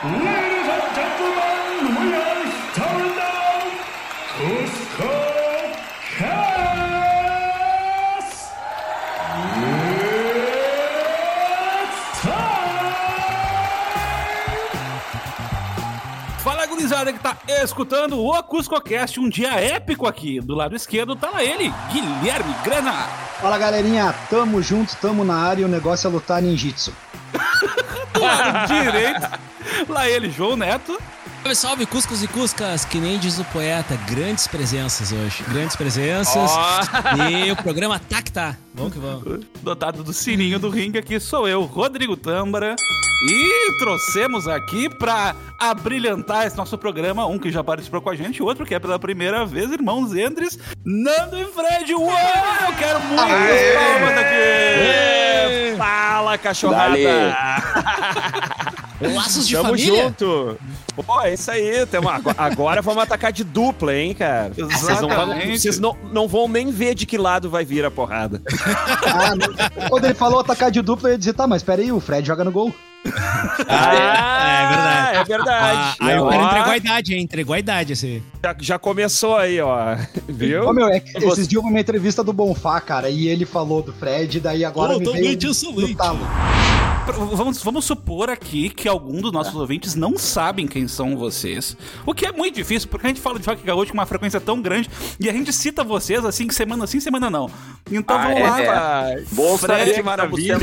Ladies and gentlemen, we are starting now Cusco Cast! It's time! Fala, gurizada que tá escutando o CuscoCast, um dia épico aqui. Do lado esquerdo tá lá ele, Guilherme Grana. Fala galerinha, tamo junto, tamo na área e o negócio é lutar ninjitsu. Do lado direito, lá ele, João Neto. Salve, salve, Cuscos e Cuscas, que nem diz o poeta, grandes presenças hoje. Grandes presenças. E o programa tá que tá. Vamos que vamos. Dotado do sininho do ringue aqui sou eu, Rodrigo Tâmbara. E trouxemos aqui pra abrilhantar esse nosso programa um que já participou com a gente, outro que é pela primeira vez, irmãos Endres, Nando e Fred. Uou, eu quero muitas palmas aqui! Fala, cachorrada! Laços de Tamo família. junto! Pô, é isso aí. Tamo, agora, vamos atacar de dupla, hein, cara? Vocês, não vão, vocês não, não vão nem ver de que lado vai vir a porrada. Ah. Quando ele falou atacar de dupla, eu ia dizer, tá, mas peraí, o Fred joga no gol. Ah, é verdade. É verdade. Ah, aí o cara entregou a idade, hein? Entregou a idade esse. já, já começou aí, ó. Viu? Ô, meu, é que esses dias eu vi uma entrevista do Bonfá, cara, e ele falou do Fred, daí agora me veio. Pra- Vamos, vamos supor aqui que algum dos nossos ouvintes não sabem quem são vocês. O que é muito difícil, porque a gente fala de rock gaúcho com uma frequência tão grande e a gente cita vocês assim, semana sim, semana não. Então Ah, vamos é, lá. é. Bom Fred, saber que maravilha.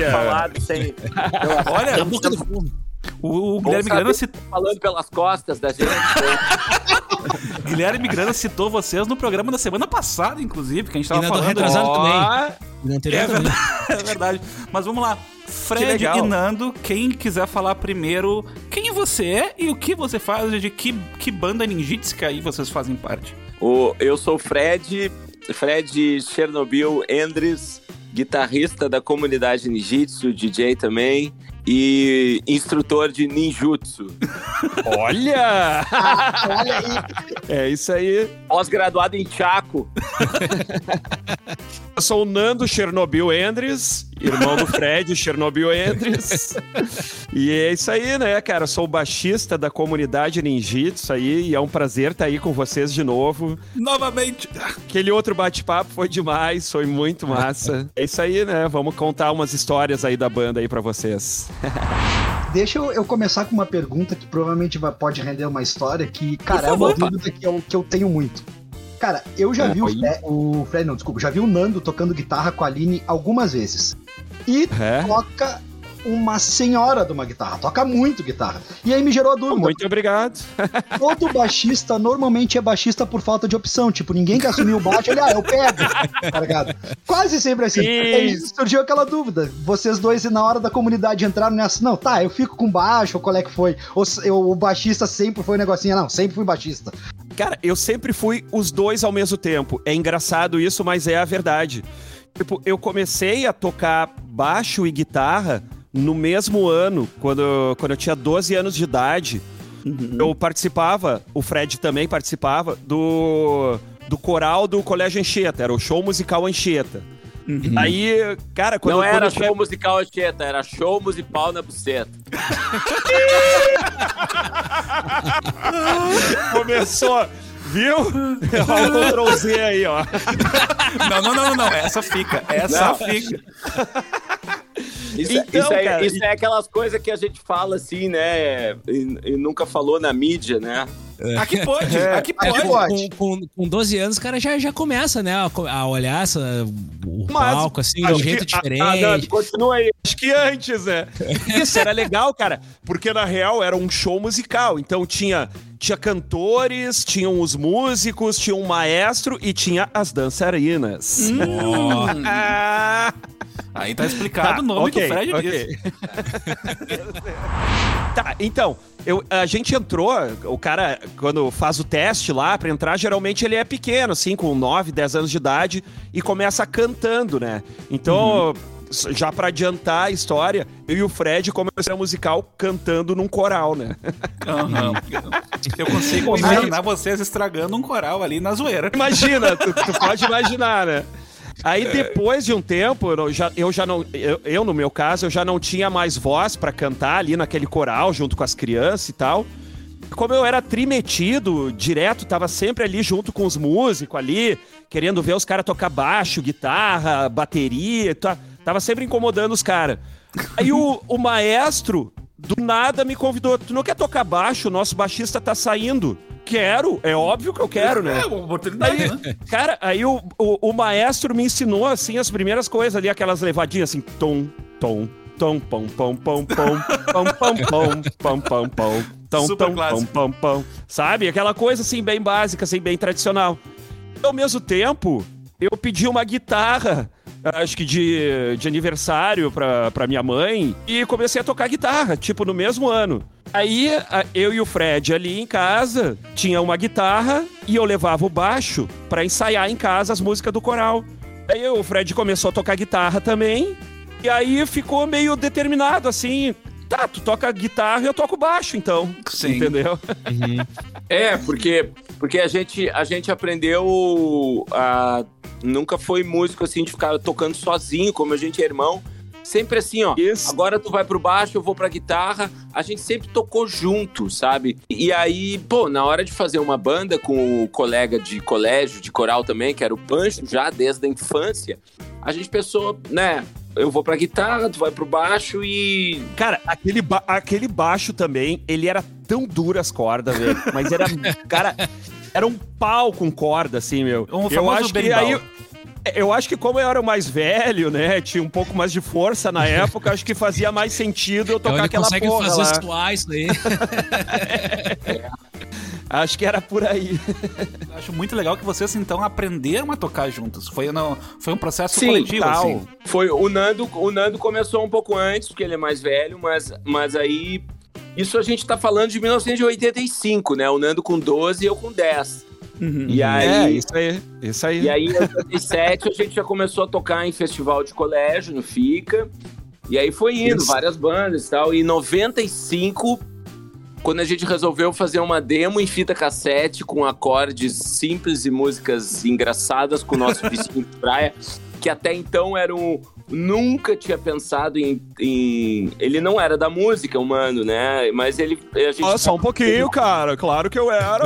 sem... Olha, Na boca do fundo. o, o Guilherme Grana que citou. estão falando pelas costas da gente. Guilherme Grana citou vocês no programa da semana passada, inclusive, que a gente tava E falando. retrasado também. No anterior É também. verdade, é verdade. Mas vamos lá. Fred e Nando, quem quiser falar primeiro quem você é e o que você faz, de que, que banda ninjitska aí vocês fazem parte. O, eu sou o Fred, Fred Chernobyl Endres, guitarrista da comunidade Ninjitsu, DJ também, e instrutor de ninjutsu. olha! Olha aí. É isso aí. Pós-graduado em Chaco. Eu sou o Nando Chernobyl Endres, irmão do Fred Chernobyl Endres. e é isso aí, né, cara? Eu sou o baixista da comunidade Ninjitsu aí, e é um prazer estar aí com vocês de novo. Novamente. Aquele outro bate-papo foi demais, foi muito massa. É isso aí, né? Vamos contar umas histórias aí da banda aí pra vocês. Deixa eu, eu começar com uma pergunta que provavelmente vai, pode render uma história que, cara, é favor, uma dúvida que eu, que eu tenho muito. Cara, eu já vi o Fred, o Fred, não, desculpa, já vi o Nando tocando guitarra com a Aline algumas vezes. E É? toca uma senhora de uma guitarra, toca muito guitarra. E aí me gerou a dúvida. Muito obrigado. Todo baixista normalmente é baixista por falta de opção. Tipo, ninguém que assumiu o baixo, ele, ah, eu pego, tá ligado? Quase sempre assim. Aí surgiu aquela dúvida. Vocês dois, na hora da comunidade, entraram nessa. Não, tá, eu fico com baixo, ou qual é que foi? Ou eu- o baixista sempre foi um negocinho, não, sempre fui baixista. Cara, eu sempre fui os dois ao mesmo tempo. É engraçado isso, mas é a verdade. Tipo, eu comecei a tocar baixo e guitarra no mesmo ano, quando, quando eu tinha 12 anos de idade. Eu participava, o Fred também participava, do, do coral do Colégio Anchieta, era o show musical Anchieta. Aí, cara, quando, Não quando era eu show musical Anchieta, era show musical na buceta. começou, viu? Olha o Ctrl Z aí, ó. Não, não, não, não. Essa fica. Essa Não. fica. Isso, Então, isso é, cara, isso é aquelas coisas que a gente fala assim, né? E, e nunca falou na mídia, né? Aqui pode, É, aqui aqui pode. pode. Com, com, com 12 anos, o cara já, já começa, né? A, a olhar essa, o Mas, palco, assim, de um jeito que- ah, diferente. ah, Nando, continua aí. Acho que antes, né? Isso era legal, cara, porque na real era um show musical. Então tinha, tinha cantores, tinham os músicos, tinha um maestro e tinha as dançarinas. Ah, Aí tá explicado o nome ok, do Fred ok. disso. Tá, então, eu, a gente entrou, o cara, quando faz o teste lá pra entrar, geralmente ele é pequeno, assim, com 9, 10 anos de idade, e começa cantando, né? Então, s- já pra adiantar a história, eu e o Fred começamos a musical cantando num coral, né? Aham. Eu consigo imaginar vocês estragando um coral ali na zoeira. Imagina, tu, tu pode imaginar, né? Aí depois de um tempo, eu já, eu já não. Eu, eu, no meu caso, eu já não tinha mais voz pra cantar ali naquele coral junto com as crianças e tal. Como eu era trimetido direto, tava sempre ali junto com os músicos ali, querendo ver os caras tocar baixo, guitarra, bateria, tá, tava sempre incomodando os caras. Aí o, o maestro, do nada, me convidou: Tu não quer tocar baixo? O nosso baixista tá saindo. Quero, é óbvio que eu quero, né? É uma oportunidade, Aí, né? cara, aí o, o, o maestro me ensinou, assim, as primeiras coisas ali, aquelas levadinhas assim, tom, tom, tom, pom, pom, pom, pom, pom, pom, pom, pom, pom, pom, tom, tom, pom, pom, pom, sabe? Aquela coisa, assim, bem básica, assim, bem tradicional. Ao mesmo tempo, eu pedi uma guitarra, acho que de, de aniversário pra, pra minha mãe, e comecei a tocar guitarra, tipo, no mesmo ano. Aí, eu e o Fred ali em casa, tinha uma guitarra e eu levava o baixo pra ensaiar em casa as músicas do coral. Aí o Fred começou a tocar guitarra também, e aí ficou meio determinado, assim, tá, tu toca guitarra e eu toco baixo, então. Sim. Entendeu? É, porque, porque a, gente, a gente aprendeu a. Nunca foi músico assim de ficar tocando sozinho, como a gente é irmão. Sempre assim, ó. Isso. Agora tu vai pro baixo, eu vou pra guitarra. A gente sempre tocou junto, sabe? E aí, pô, na hora de fazer uma banda com o colega de colégio, de coral também, que era o Pancho, já desde a infância, a gente pensou, né? Eu vou pra guitarra, tu vai pro baixo e. Cara, aquele, ba- aquele baixo também, ele era tão duro as cordas, velho. Mas era, cara, era um pau com corda, assim, meu. Um eu acho que aí. Eu acho que como eu era o mais velho, né, tinha um pouco mais de força na época, acho que fazia mais sentido eu É tocar aquela consegue porra fazer lá. suar isso aí. Acho que era por aí. Acho muito legal que vocês, então, aprenderam a tocar juntos. Foi, no, foi um processo Sim, coletivo, tal. assim. Foi o Nando, o Nando começou um pouco antes, porque ele é mais velho, mas, mas aí isso a gente tá falando de 1985, né? O Nando com 12 e eu com 10. E é, aí, isso aí. Isso aí. e aí em 87 a gente já começou a tocar em festival de colégio no Fica. E aí foi indo, Isso. várias bandas e tal. E em 95 quando a gente resolveu fazer uma demo em fita cassete com acordes simples e músicas engraçadas com o nosso vizinho de praia, que até então era um. Nunca tinha pensado em, em- Ele não era da música, humano, né? Mas ele. A gente Ó, só um pouquinho, cara. Claro que eu era.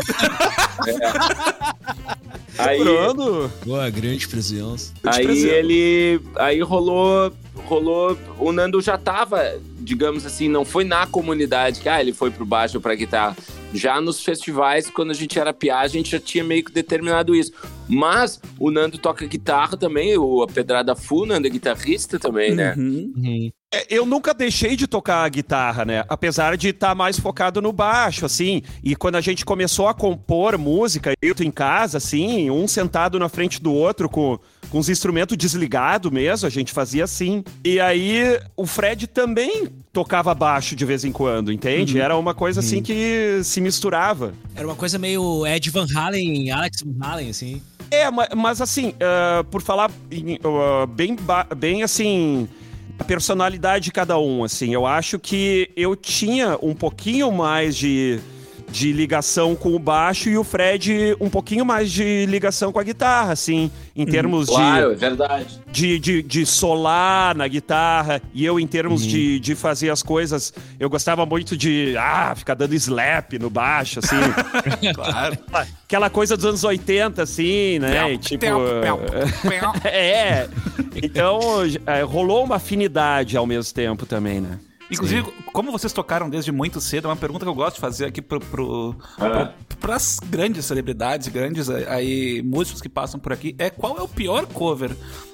aí, Lembrando. Boa, grande presença. Aí ele. Aí rolou. Rolou. O Nando já tava, digamos assim, não foi na comunidade que ah, ele foi pro baixo ou pra guitarra. Já nos festivais, quando a gente era piá, a gente já tinha meio que determinado isso. Mas o Nando toca guitarra também, o a Pedrada Fu, o Nando é guitarrista também, né? Uhum. É, Eu nunca deixei de tocar a guitarra, né? Apesar de estar mais focado no baixo, assim. E quando a gente começou a compor música, eu tô em casa, assim, um sentado na frente do outro com, com os instrumentos desligados mesmo, a gente fazia assim. E aí o Fred também tocava baixo de vez em quando, entende? Era uma coisa assim que se misturava. Era uma coisa meio Ed Van Halen, Alex Van Halen, assim. É, ma- mas, assim, ah, por falar em, ah, bem, bem assim, personalidade de cada um, assim, eu acho que eu tinha um pouquinho mais de, de ligação com o baixo e o Fred um pouquinho mais de ligação com a guitarra, assim, em termos de Claro, é verdade. de, de, de solar na guitarra e eu em termos de, de fazer as coisas, eu gostava muito de ah, ficar dando slap no baixo, assim. Claro. Aquela coisa dos anos 80, assim, né? E, tipo. é. Então, é, rolou uma afinidade ao mesmo tempo também, né? Inclusive, como vocês tocaram desde muito cedo, é uma pergunta que eu gosto de fazer aqui pro, pro, Ah. para as grandes celebridades, grandes aí, músicos que passam por aqui, é qual é o pior cover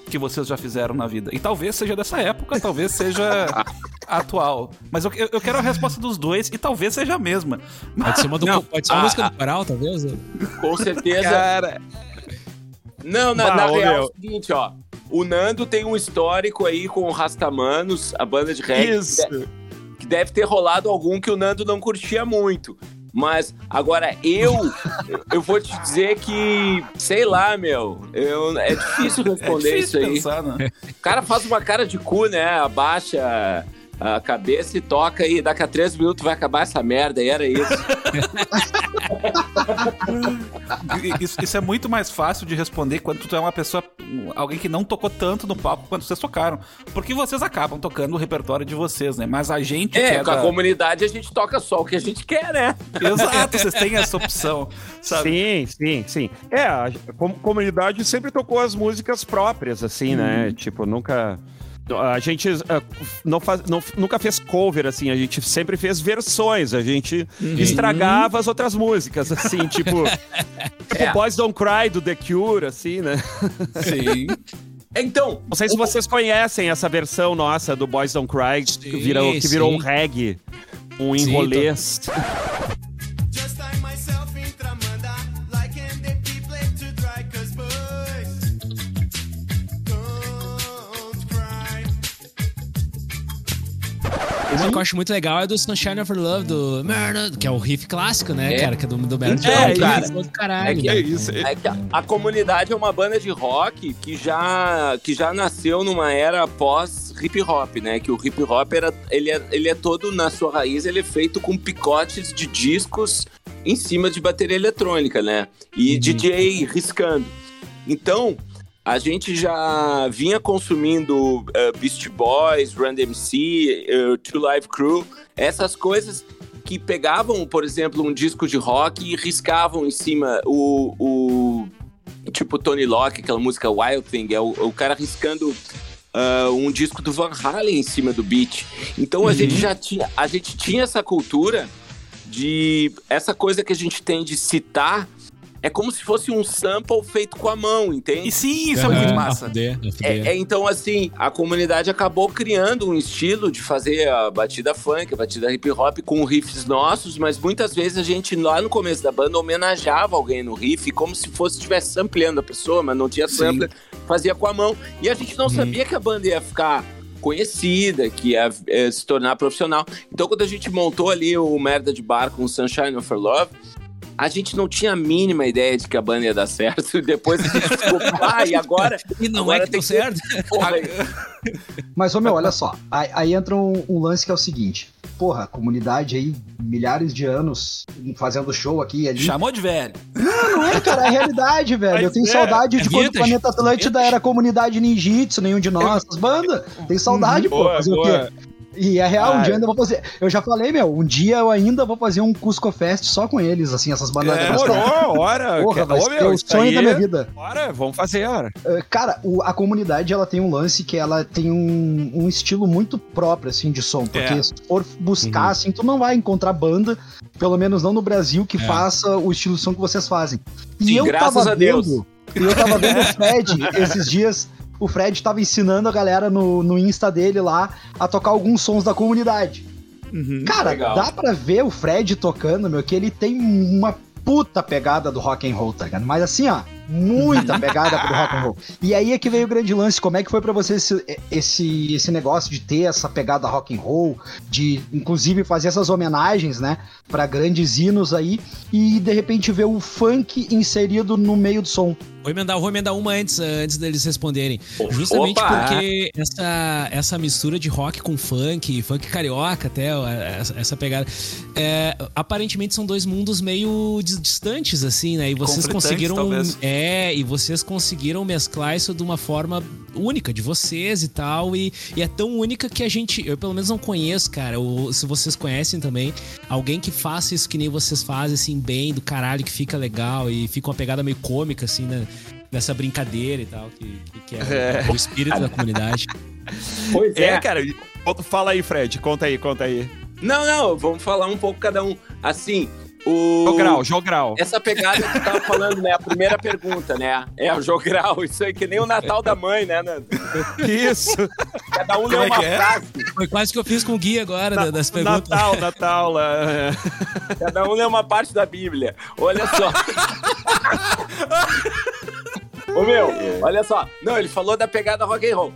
que vocês já fizeram na vida? E talvez seja dessa época, talvez seja atual. Mas eu, eu- eu quero a resposta dos dois e talvez seja a mesma. Pode ser uma, do, Não, pode ser uma ah, música ah. do coral, talvez? Com certeza. Cara, Não, na, Bah, na real é o seguinte, ó. O Nando tem um histórico aí com o Rastamanos, a banda de reggae. isso. que deve ter rolado algum que o Nando não curtia muito. Mas agora eu, eu vou te dizer que, sei lá, meu, eu, é difícil É responder difícil isso aí. pensar, né? O cara faz uma cara de cu, né? Abaixa, a cabeça e toca e daqui a três minutos vai acabar essa merda, e era isso. Isso, isso é muito mais fácil de responder quando tu é uma pessoa, alguém que não tocou tanto no palco quanto vocês tocaram. Porque vocês acabam tocando o repertório de vocês, né? Mas a gente É, que com a da- comunidade a gente toca só o que a gente quer, né? Exato, vocês têm essa opção, sabe? Sim, sim, sim. É, a com- comunidade sempre tocou as músicas próprias, assim, né? Tipo, nunca. A gente ah, não faz, não- nunca fez cover, assim, a gente sempre fez versões, a gente estragava as outras músicas, assim, tipo. tipo É. Boys Don't Cry do The Cure, assim, né? Sim. Então, Não sei se vocês conhecem essa versão nossa do Boys Don't Cry, que virou, que virou sim. um reggae, um Sim, enrolês. Uma que eu acho muito legal é do Sunshine of Love, do Murder, que é o riff clássico, né, É. cara? Que é do, do Bad Então, Jungle, cara, é do caralho. é que- É isso. É que a, a comunidade é uma banda de rock que já, que já nasceu numa era pós hip hop, né? Que o hip hop era, ele é, ele é todo na sua raiz, ele é feito com picotes de discos em cima de bateria eletrônica, né? E DJ riscando. Então, a gente já vinha consumindo eh, Beast Boys, Run DMC, uh, Two Live Crew, essas coisas que pegavam, por exemplo, um disco de rock e riscavam em cima o, o tipo Tony Locke, aquela música Wild Thing, é o, o cara riscando ah, um disco do Van Halen em cima do beat. Então a gente já tinha, a gente tinha essa cultura de essa coisa que a gente tem de citar é como se fosse um sample feito com a mão, entende? E sim, isso é muito Aham, massa. a fuder. É, é, então, assim, a comunidade acabou criando um estilo de fazer a batida funk, a batida hip hop com riffs nossos, mas muitas vezes a gente, lá no começo da banda, homenageava alguém no riff, como se fosse estivesse sampleando a pessoa, mas não tinha Sim. sampler, fazia com a mão. E a gente não sabia que a banda ia ficar conhecida, que ia eh, se tornar profissional. Então, quando a gente montou ali o Merda de Bar com o Sunshine of Love, a gente não tinha a mínima ideia de que a banda ia dar certo. E depois a gente ficou, ah, e agora? E não agora é que deu certo? Porra, Mas, ô meu, olha só. Aí, aí entra um, um lance que é o seguinte. Porra, a comunidade aí, milhares de anos fazendo show aqui e ali. Chamou de velho. Não é, cara, é realidade, velho. Eu tenho é, saudade é de quando o Planeta Atlântida era comunidade ninjitsu, nenhum de nós, essas bandas. Tem saudade, pô. Boa, Fazer o boa. quê? E é real, um dia eu ainda vou fazer. Eu já falei, meu, um dia eu ainda vou fazer um Cusco Fest só com eles, assim, essas bandas. É, Demorou, hora. Porra, que- vai ser meu, o sonho aí da minha é- vida. Bora, vamos fazer, hora. Uh, Cara, o- a comunidade ela tem um lance que ela tem um, um estilo muito próprio, assim, de som. Porque É. se for buscar, Uhum. assim, tu não vai encontrar banda, pelo menos não no Brasil, que É. faça o estilo de som que vocês fazem. E Sim, eu graças tava a Deus. vendo, e eu tava vendo o Fred esses dias. O Fred tava ensinando a galera no, no Insta dele lá a tocar alguns sons da comunidade. Cara, Legal. dá pra ver o Fred tocando, meu, que ele tem uma puta pegada do rock and roll, tá ligado? Mas assim, ó, muita pegada do rock and roll. E aí é que veio o grande lance, como é que foi pra você esse, esse, esse negócio de ter essa pegada rock and roll, de inclusive fazer essas homenagens, né, Pra grandes hinos aí e de repente ver o funk inserido no meio do som. Vou emendar, vou emendar uma antes, eh, antes deles responderem. Justamente Opa! porque essa, essa mistura de rock com funk, funk carioca até, essa, essa pegada. é, aparentemente são dois mundos meio dis- distantes, assim, né? E vocês conseguiram. talvez. É, e vocês conseguiram mesclar isso de uma forma única de vocês e tal. E, e é tão única que a gente. Eu pelo menos não conheço, cara. Ou se vocês conhecem também, alguém que faça isso que nem vocês fazem, assim, bem, do caralho, que fica legal e fica uma pegada meio cômica, assim, né? Nessa brincadeira e tal, que, que- que é, o espírito da comunidade. Pois É, é. cara. Fala aí, Fred. Conta aí, conta aí. Não, não, vamos falar um pouco cada um. Assim, o. Jogral, jogral. Essa pegada que tu tava falando, né? A primeira pergunta, né? É o jogral, isso aí que nem o Natal da mãe, né? Nando? Isso. Cada um lê é uma é? frase. Foi quase que eu fiz com o Gui agora, da- das perguntas. Natal, Natal. lá. Cada um lê uma parte da Bíblia. Olha só. Ô meu, olha só. Não, ele falou da pegada rock and roll.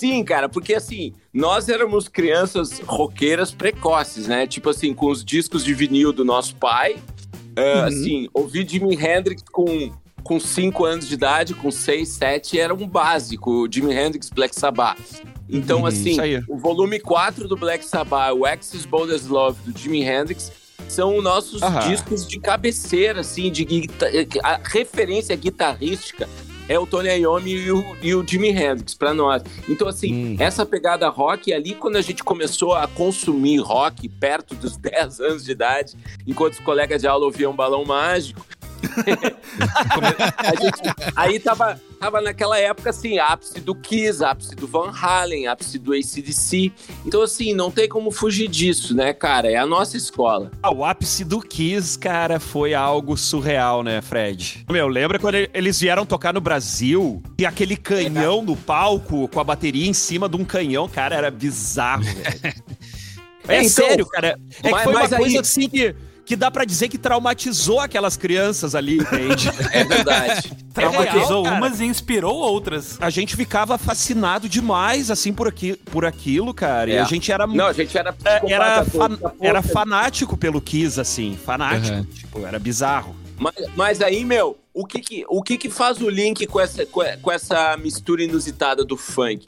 Sim, cara, porque assim, nós éramos crianças roqueiras precoces, né? Tipo assim, com os discos de vinil do nosso pai. Ah, Assim, ouvir Jimi Hendrix com, com 5 anos de idade, com 6, 7, era um básico. O Jimi Hendrix, Black Sabbath. Então, Uhum, assim, o volume 4 do Black Sabbath, o Axis Bold as Love, do Jimi Hendrix, são nossos Aham. discos de cabeceira, assim, de guita- a referência guitarrística é o Tony Iommi e o, e o Jimi Hendrix pra nós. Então, assim, Hum. essa pegada rock, ali quando a gente começou a consumir rock perto dos 10 anos de idade, enquanto os colegas de aula ouviam Balão Mágico, gente- aí tava, tava naquela época, assim, ápice do Kiss, ápice do Van Halen, ápice do ACDC. Então, assim, não tem como fugir disso, né, cara? É a nossa escola. Ah, o ápice do Kiss, cara, foi algo surreal, né, Fred? Meu, lembra quando ele- eles vieram tocar no Brasil e aquele canhão no palco com a bateria em cima de um canhão, cara, era bizarro, velho. É, É, então, sério, cara. É que mas- foi uma mas aí- coisa assim que, que dá pra dizer que traumatizou aquelas crianças ali, entende? É verdade. Traumatizou real, cara. umas e inspirou outras. a gente ficava fascinado demais, assim, por, aqui, por aquilo, cara. E É. a gente era Não, a gente era É, era, fan- era fanático pelo Kiss, assim, fanático. Uhum. Tipo, era bizarro. Mas, mas aí, meu, o que que, o que que faz o link com essa, com essa mistura inusitada do funk?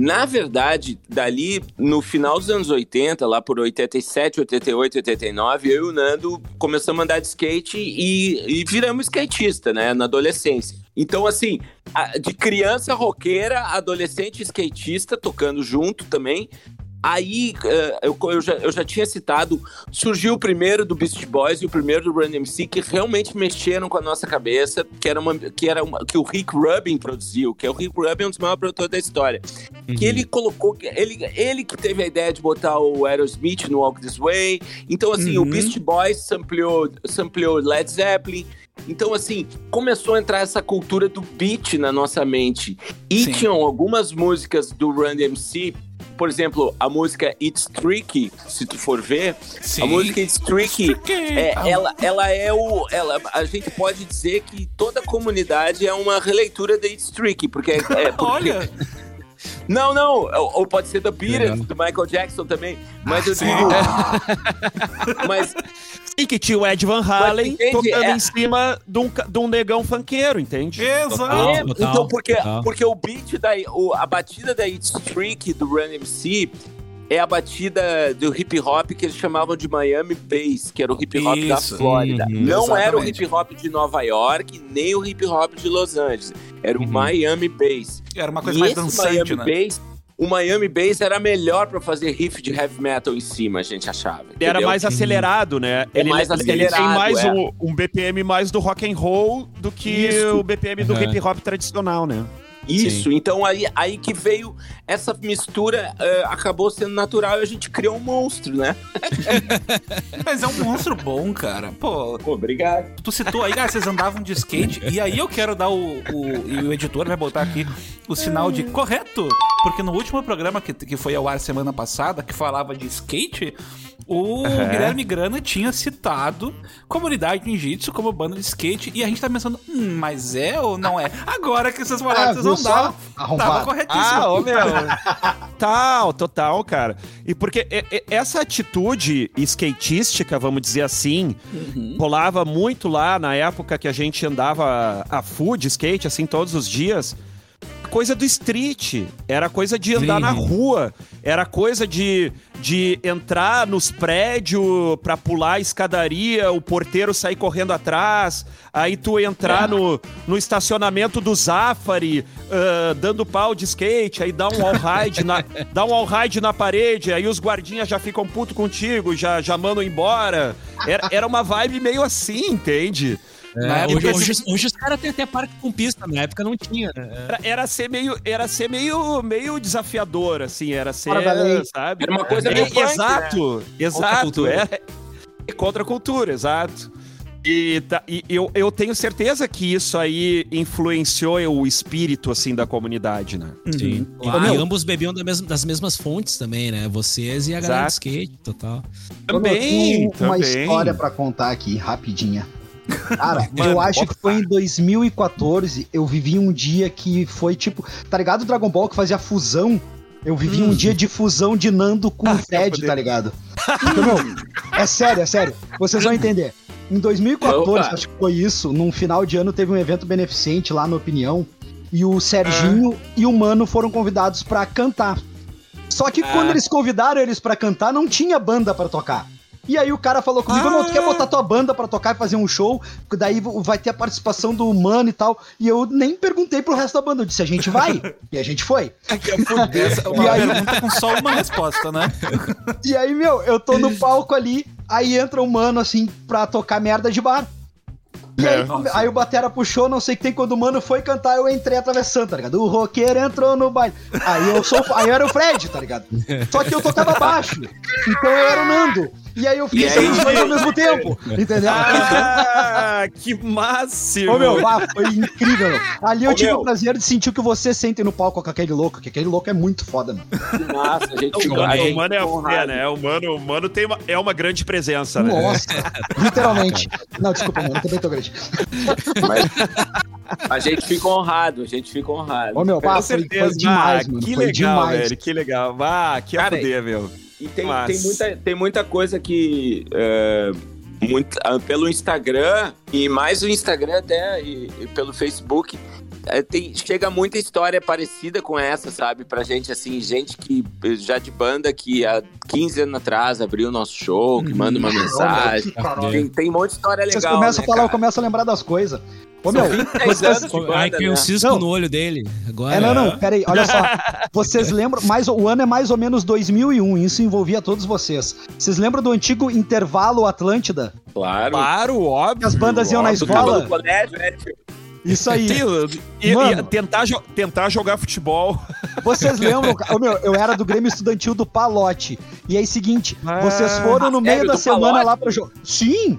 Na verdade, dali no final dos anos 80, lá por 87, 88, 89, eu e o Nando começamos a andar de skate e, e viramos skatista, né, na adolescência. Então, assim, de criança roqueira, adolescente skatista, tocando junto também. Aí, eh, eu, eu já, eu já tinha citado, surgiu o primeiro do Beast Boys e o primeiro do Run MC, que realmente mexeram com a nossa cabeça, que era, uma, que, era uma, que o Rick Rubin produziu, que é o Rick Rubin, um dos maiores produtores da história. Que ele colocou, ele, ele que teve a ideia de botar o Aerosmith no Walk This Way. Então, assim, o Uhum. Beast Boys sampleou, sampleou Led Zeppelin. Então, assim, começou a entrar essa cultura do beat na nossa mente. E Sim. tinham algumas músicas do Run DMC, por exemplo, a música It's Tricky, se tu for ver, Sim. a música It's Tricky, é, Ah, ela, ela é o. Ela, a gente pode dizer que toda a comunidade é uma releitura da It's Tricky, porque é. é porque- Olha, Não, não, ou, ou pode ser da Beatles, Legal. do Michael Jackson também. Mas eu sim. digo. mas E que tinha o Ed Van Halen entende? tocando É- em cima de um, de um negão funkeiro, entende? exato. Total. É, então, porque, total. porque o beat da. O, a batida da It's Trick do Run MC é a batida do hip hop que eles chamavam de Miami Bass, que era o hip hop da Isso. Flórida. Uhum, Não era o hip hop de Nova York, nem o hip hop de Los Angeles. Era o Uhum. Miami Bass. Era uma coisa E mais esse dançante, Miami né? Bass, o Miami Bass era melhor pra fazer riff de heavy metal em cima, a gente achava. Ele era entendeu? mais acelerado, né? É ele, mais ele- ele tem acelerado, mais é. um, um BPM mais do rock and roll do que Isso. o BPM do Uhum. hip hop tradicional, né? Isso, então aí, aí que veio essa mistura, eh, acabou sendo natural e a gente criou um monstro, né? Mas é um monstro bom, cara. Pô, Pô, obrigado. tu citou aí, ah, vocês andavam de skate, e aí eu quero dar o, o. E o editor vai botar aqui o sinal de correto, porque no último programa que, que foi ao ar semana passada, que falava de skate, o Aham. Guilherme Grana tinha citado Comunidade Ninjitsu como banda de skate, e a gente tá pensando, hum, mas é ou não é? Agora que vocês falaram Ah, vocês viu andavam, só? tava Arrombado. corretíssimo. Ah, ô meu. Total, total, cara. E porque essa atitude skatística, vamos dizer assim, rolava muito lá na época que a gente andava a full de skate, assim, todos os dias. Coisa do street, era coisa de andar Sim. na rua, era coisa de, de entrar nos prédios pra pular a escadaria, o porteiro sair correndo atrás, aí tu entrar no, no estacionamento do Zafari, ah, dando pau de skate, aí dá um all ride na, dá um all na parede, aí os guardinhas já ficam puto contigo, já, já mandam embora. Era, era uma vibe meio assim, entende? É, E hoje, porque hoje, hoje os caras têm até parque com pista, na época não tinha. né? Era, era ser meio, era ser meio, meio desafiador, assim, era ser, sabe? Era uma coisa É, meio punk, exato, exato, cultura. é, é contra a cultura, exato. E, tá- e eu, eu tenho certeza que isso aí influenciou o espírito, assim, da comunidade, né? Sim. E, meu. e ambos bebiam da mesma- das mesmas fontes também, né? Vocês e a galera Exato. skate, total. Eu tenho uma também. história pra contar aqui, rapidinha. Cara, Mano, eu acho que foi em 2014, eu vivi um dia que foi tipo, tá ligado o Dragon Ball que fazia fusão? Eu vivi um dia de fusão de Nando com o Fred, tá ligado? Então, meu, é sério, é sério. Vocês vão entender. Em 2014, Opa. acho que foi isso, num final de ano teve um evento beneficente lá na Opinião, e o Serginho e o Mano foram convidados pra cantar. Só que quando eles convidaram eles pra cantar, não tinha banda pra tocar. E aí o cara falou comigo, não, tu quer botar tua banda pra tocar e fazer um show? Daí vai ter a participação do Mano e tal. E eu nem perguntei pro resto da banda, eu disse, a gente vai? E a gente foi. Essa é uma E aí- pergunta com só uma resposta, né? E aí, meu, eu tô no palco ali, aí entra um mano assim pra tocar merda de bar. E aí, aí o Batera puxou, não sei o que tem, quando o mano foi cantar, eu entrei atravessando, tá ligado? O roqueiro entrou no baile. Aí eu sou, aí eu era o Fred, tá ligado? Só que eu tocava baixo, então eu era o Nando. E aí eu fiquei sendo os dois ao mesmo tempo, entendeu? Ah, que máximo! Ô meu, ah, foi incrível. meu. Ali eu Ô, tive meu. o prazer de sentir o que você sente no palco com aquele louco, que aquele louco é muito foda, mano. Que massa, a gente O ficou- a mano, gente o mano é a fé, honrado. né? O mano, o mano tem uma, é uma grande presença, né? Nossa, literalmente. Não, desculpa, mano, eu também tô grande. A gente fica honrado, a gente fica honrado. Ô meu, Com pá, foi, foi certeza. demais, Ah, mano. Que foi legal, demais. velho. Que legal. Ah, que Cara, fuder, meu. E tem, Mas- tem, muita, tem muita coisa que. é, muito- ah, pelo Instagram, e mais o Instagram até, e, e pelo Facebook. É, tem- chega muita história parecida com essa, sabe? Pra gente, assim, gente que já de banda que há 15 anos atrás abriu o nosso show, que manda uma mensagem. Tem, tem um monte de história Vocês legal. começam né, a falar, eu cara? começo a lembrar das coisas. Ô meu, 10 vocês... anos de banda, Ai, caiu um né? cisco Não. no olho dele. Agora. É, não, não, peraí, olha só. Vocês lembram, mais, o ano é mais ou menos 2001, isso envolvia todos vocês. Vocês lembram do antigo intervalo Atlântida? Claro. Claro, óbvio. Que as bandas iam na Tu tava escola? no colégio, né, tio? Isso aí. E, e Mano. tentar, jo- tentar jogar futebol. Vocês lembram? Ô, meu, eu era do Grêmio Estudantil do Palote. E aí, seguinte, vocês foram no meio da semana Palote? lá pra jogar. Sim!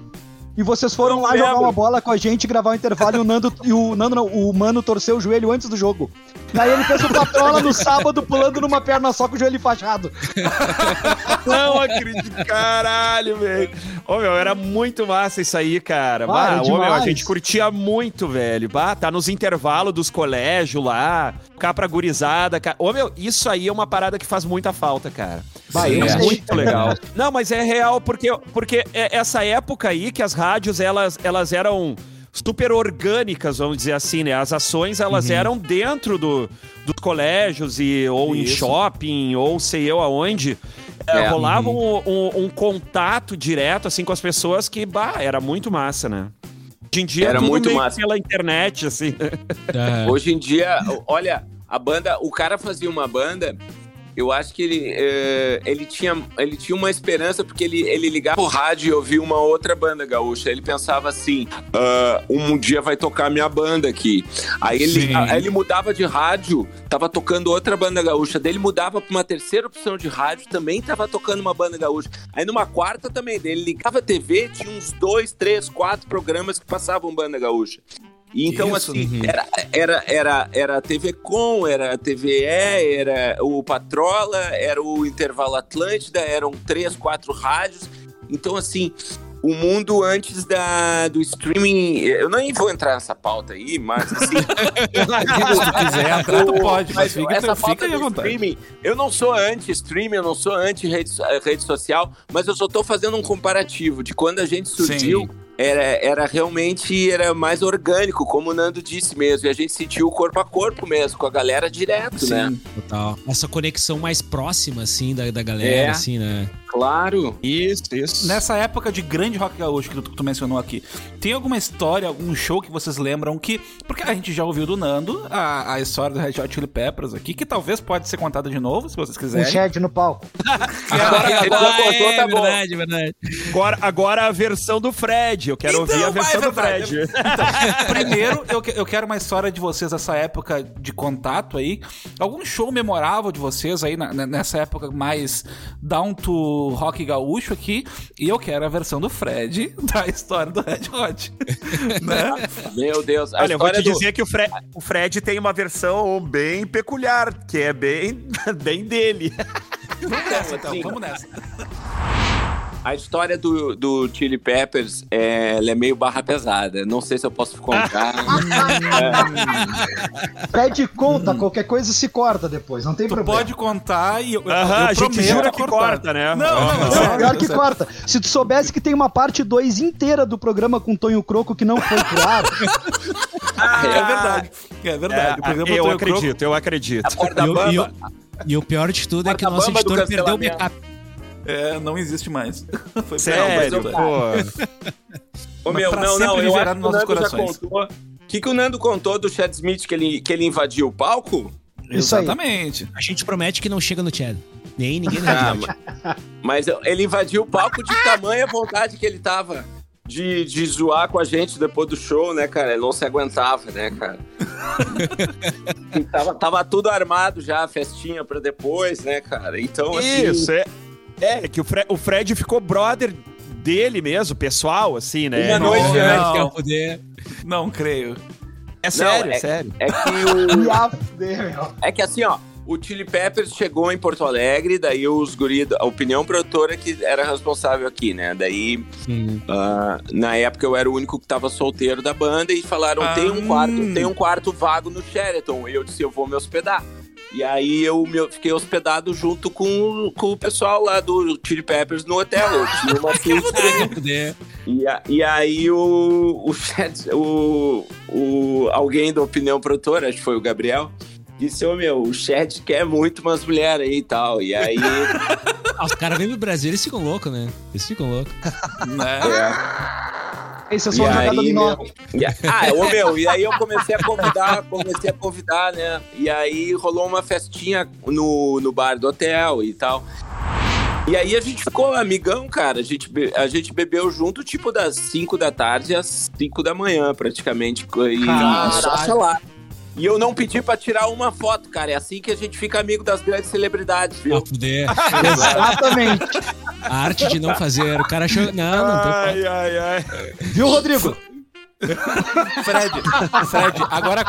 E vocês foram Não lá jogar lembro. uma bola com a gente, gravar o intervalo e o Nando, e o Nando não, o Mano torceu o joelho antes do jogo. Daí ele fez o patrola no sábado, pulando numa perna só com o joelho fachado. Não acredito, caralho, velho. Ô, meu, era muito massa isso aí, cara. Ah, Bah, ô, meu, a gente curtia muito, velho. Bah, tá nos intervalos dos colégios lá, ficar pra gurizada. Cara. Ô, meu, isso aí é uma parada que faz muita falta, cara. Bah, é muito legal. Não, mas é real, porque, porque é essa época aí que as rádios, elas, elas eram super orgânicas, vamos dizer assim, né? As ações, elas eram dentro do, dos colégios e, ou em Isso. shopping, ou sei eu aonde. É, É. rolava um, um- um contato direto, assim, com as pessoas que, bah, era muito massa, né? Hoje em dia Era tudo muito meio massa. pela internet, assim. É. Hoje em dia, olha, a banda, o cara fazia uma banda, eu acho que ele, eh, ele, tinha, ele tinha uma esperança porque ele, ele ligava o rádio e ouvia uma outra banda gaúcha. Ele pensava assim: "Ah, um dia vai tocar minha banda aqui. Aí ele, aí ele mudava de rádio, tava tocando outra banda gaúcha. Daí ele mudava pra uma terceira opção de rádio, também tava tocando uma banda gaúcha. Aí numa quarta também, daí ele ligava a TV, tinha uns dois, três, quatro programas que passavam banda gaúcha. E então, Isso, assim, uhum. era, era, era, era a TV Com, era a TVE, era o Patrola, era o Intervalo Atlântida, eram três, quatro rádios. Então, assim, o mundo antes da, do streaming. Eu nem vou entrar nessa pauta aí, mas assim. Se quiser entrar, tu pode, mas fica, essa fica pauta aí à do streaming, eu não sou anti-streaming, eu não sou anti-rede eh, rede social, mas eu só tô fazendo um comparativo de quando a gente surgiu. Era, era realmente era mais orgânico, como o Nando disse mesmo. E a gente sentiu o corpo a corpo mesmo, com a galera direto, né? Total. Essa conexão mais próxima, assim, da, da galera, É. assim, né? Claro. Isso, isso. Nessa época de grande rock gaúcho que tu, que tu mencionou aqui, tem alguma história, algum show que vocês lembram que. Porque a gente já ouviu do Nando a, a história do Red Hot Chili Peppers aqui, que talvez pode ser contada de novo, se vocês Um quiserem. Shed no palco. Agora, ele já contou, tá bom. é verdade, verdade. Agora, agora a versão do Fred. Eu quero Então, ouvir a vai, versão do verdade. Fred. Primeiro, eu, eu quero uma história de vocês dessa época de contato aí. Algum show memorável de vocês aí na- nessa época mais down to rock gaúcho aqui. E eu quero a versão do Fred da história do Red Hot. né? Meu Deus. A Olha, eu vou te do- dizer que o Fred, o Fred tem uma versão bem peculiar, que é bem, bem dele. Vamos nessa, então. Vamos nessa. A história do, do Chili Peppers é, ela é meio barra pesada. Não sei se eu posso contar. Fred conta, qualquer coisa se corta depois, não tem Tu problema. pode contar e eu, eu, Aham, eu a gente prometo jura que cortar. corta, né? Não, não, não. Pior que corta. Se tu soubesse que tem uma parte 2 inteira do programa com Tonho Croco que não foi pro ar, É verdade. É verdade. o programa eu acredito, Croco- eu acredito. A E e o- bamba. E o pior de tudo é que o nosso editor perdeu o backup. É, não existe mais. Foi Sério, pra- pô. Ô, meu, não, não, eu acho que o Nando já corações. contou. O que, que o Nando contou do Chad Smith, que ele, que ele invadiu o palco? Isso aí. Exatamente. A gente promete que não chega no Chad. Nem ninguém Ah. Mas ele invadiu o palco de tamanha vontade que ele tava de, de zoar com a gente depois do show, né, cara? Ele não se aguentava, né, cara? Tava, tava tudo armado já, a festinha pra depois, né, cara? Então, assim... Isso, é. É, que o, Fre- o Fred ficou brother dele mesmo, pessoal, assim, né? Uma noite Não, antes, não. que eu- poder- Não creio. É sério, é- é sério. É que o... É que assim, ó, o Chili Peppers chegou em Porto Alegre, daí os guri, a opinião produtora que era responsável aqui, né? Daí, Hum. ah, na época eu era o único que tava solteiro da banda e falaram, Ah, tem um quarto, hum. tem um quarto vago no Sheraton. E eu disse, eu vou me hospedar. E aí eu me, fiquei hospedado junto com, com o pessoal lá do Chili Peppers no hotel. Eu tinha uma suíte e, a- e aí o, o, chat- o, o alguém da opinião produtora, acho que foi o Gabriel, disse, ô meu, o chat quer muito umas mulheres aí e tal. E aí. Ah, os caras vêm do Brasil, eles ficam loucos, né? Eles ficam loucos. Né? Esse é e só jogar aí, dominó. meu, e a- ah, ô meu, e aí eu comecei a convidar, comecei a convidar, né? E aí rolou uma festinha no, no bar do hotel e tal. E aí a gente ficou amigão, cara. A gente, a gente bebeu junto, tipo, das 5 da tarde às 5 da manhã, praticamente. E Caralho. só falar. E eu não pedi pra tirar uma foto, cara. É assim que a gente fica amigo das grandes celebridades, viu? Poder. Exatamente. A arte de não fazer. O cara achou. Não, não tem Ai, ai, ai. Viu, Rodrigo? Fred, Fred, agora,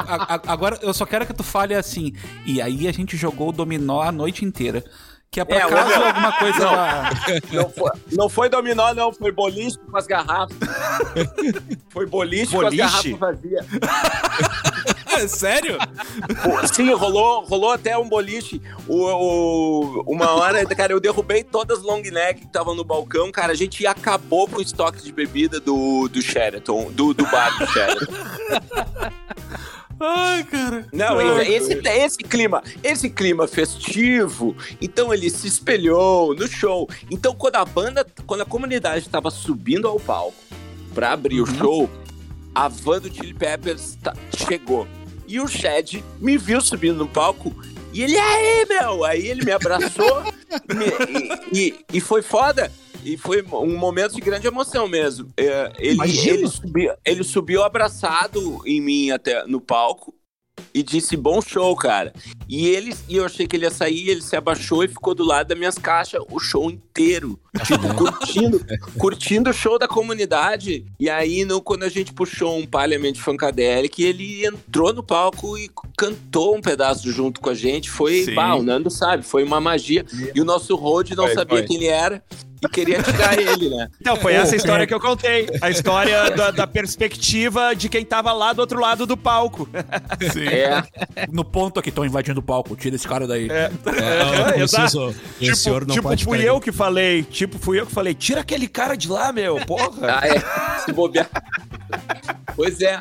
agora eu só quero que tu fale assim. E aí a gente jogou o dominó a noite inteira. Que é pra É, caso alguma coisa Não. lá. Não foi, não foi dominó, não. Foi boliche com as garrafas. Foi boliche, com as Boliche? garrafas vazias. É sério? Sim, rolou, rolou até um boliche. O, o- uma hora, cara, eu derrubei todas as long neck que estavam no balcão, cara. A gente acabou com o estoque de bebida do, do Sheraton, do, do bar do Sheraton. Ai, cara. Não, Ai, esse, esse clima, esse clima festivo, então ele se espelhou no show. Então quando a banda, quando a comunidade estava subindo ao palco pra abrir o show, a van do Chili Peppers ta- chegou. E o Chad me viu subindo no palco e ele, aí, meu! Aí ele me abraçou me- e, e- e foi foda. E foi um momento de grande emoção mesmo. É, ele, ele, subiu, ele subiu abraçado em mim até no palco e disse bom show, cara. E ele e eu achei que ele ia sair, ele se abaixou e ficou do lado das minhas caixas o show inteiro, tipo, curtindo, curtindo o show da comunidade. E aí no, quando a gente puxou um Parliament Funkadelic, ele entrou no palco e cantou um pedaço junto com a gente. Foi, Sim. bah, o Nando sabe, foi uma magia. E o nosso road não Foi, sabia foi. quem ele era e queria tirar ele, né? Então, foi essa história que eu contei. A história da, da perspectiva de quem tava lá do outro lado do palco. Sim. É. No ponto aqui, estão invadindo o palco. Tira esse cara daí. É, o exato. senhor- o Tipo, senhor não tipo pode fui eu que falei. Tipo, fui eu que falei. Tira aquele cara de lá, meu. Porra. Ah, é. Se bobear. pois é.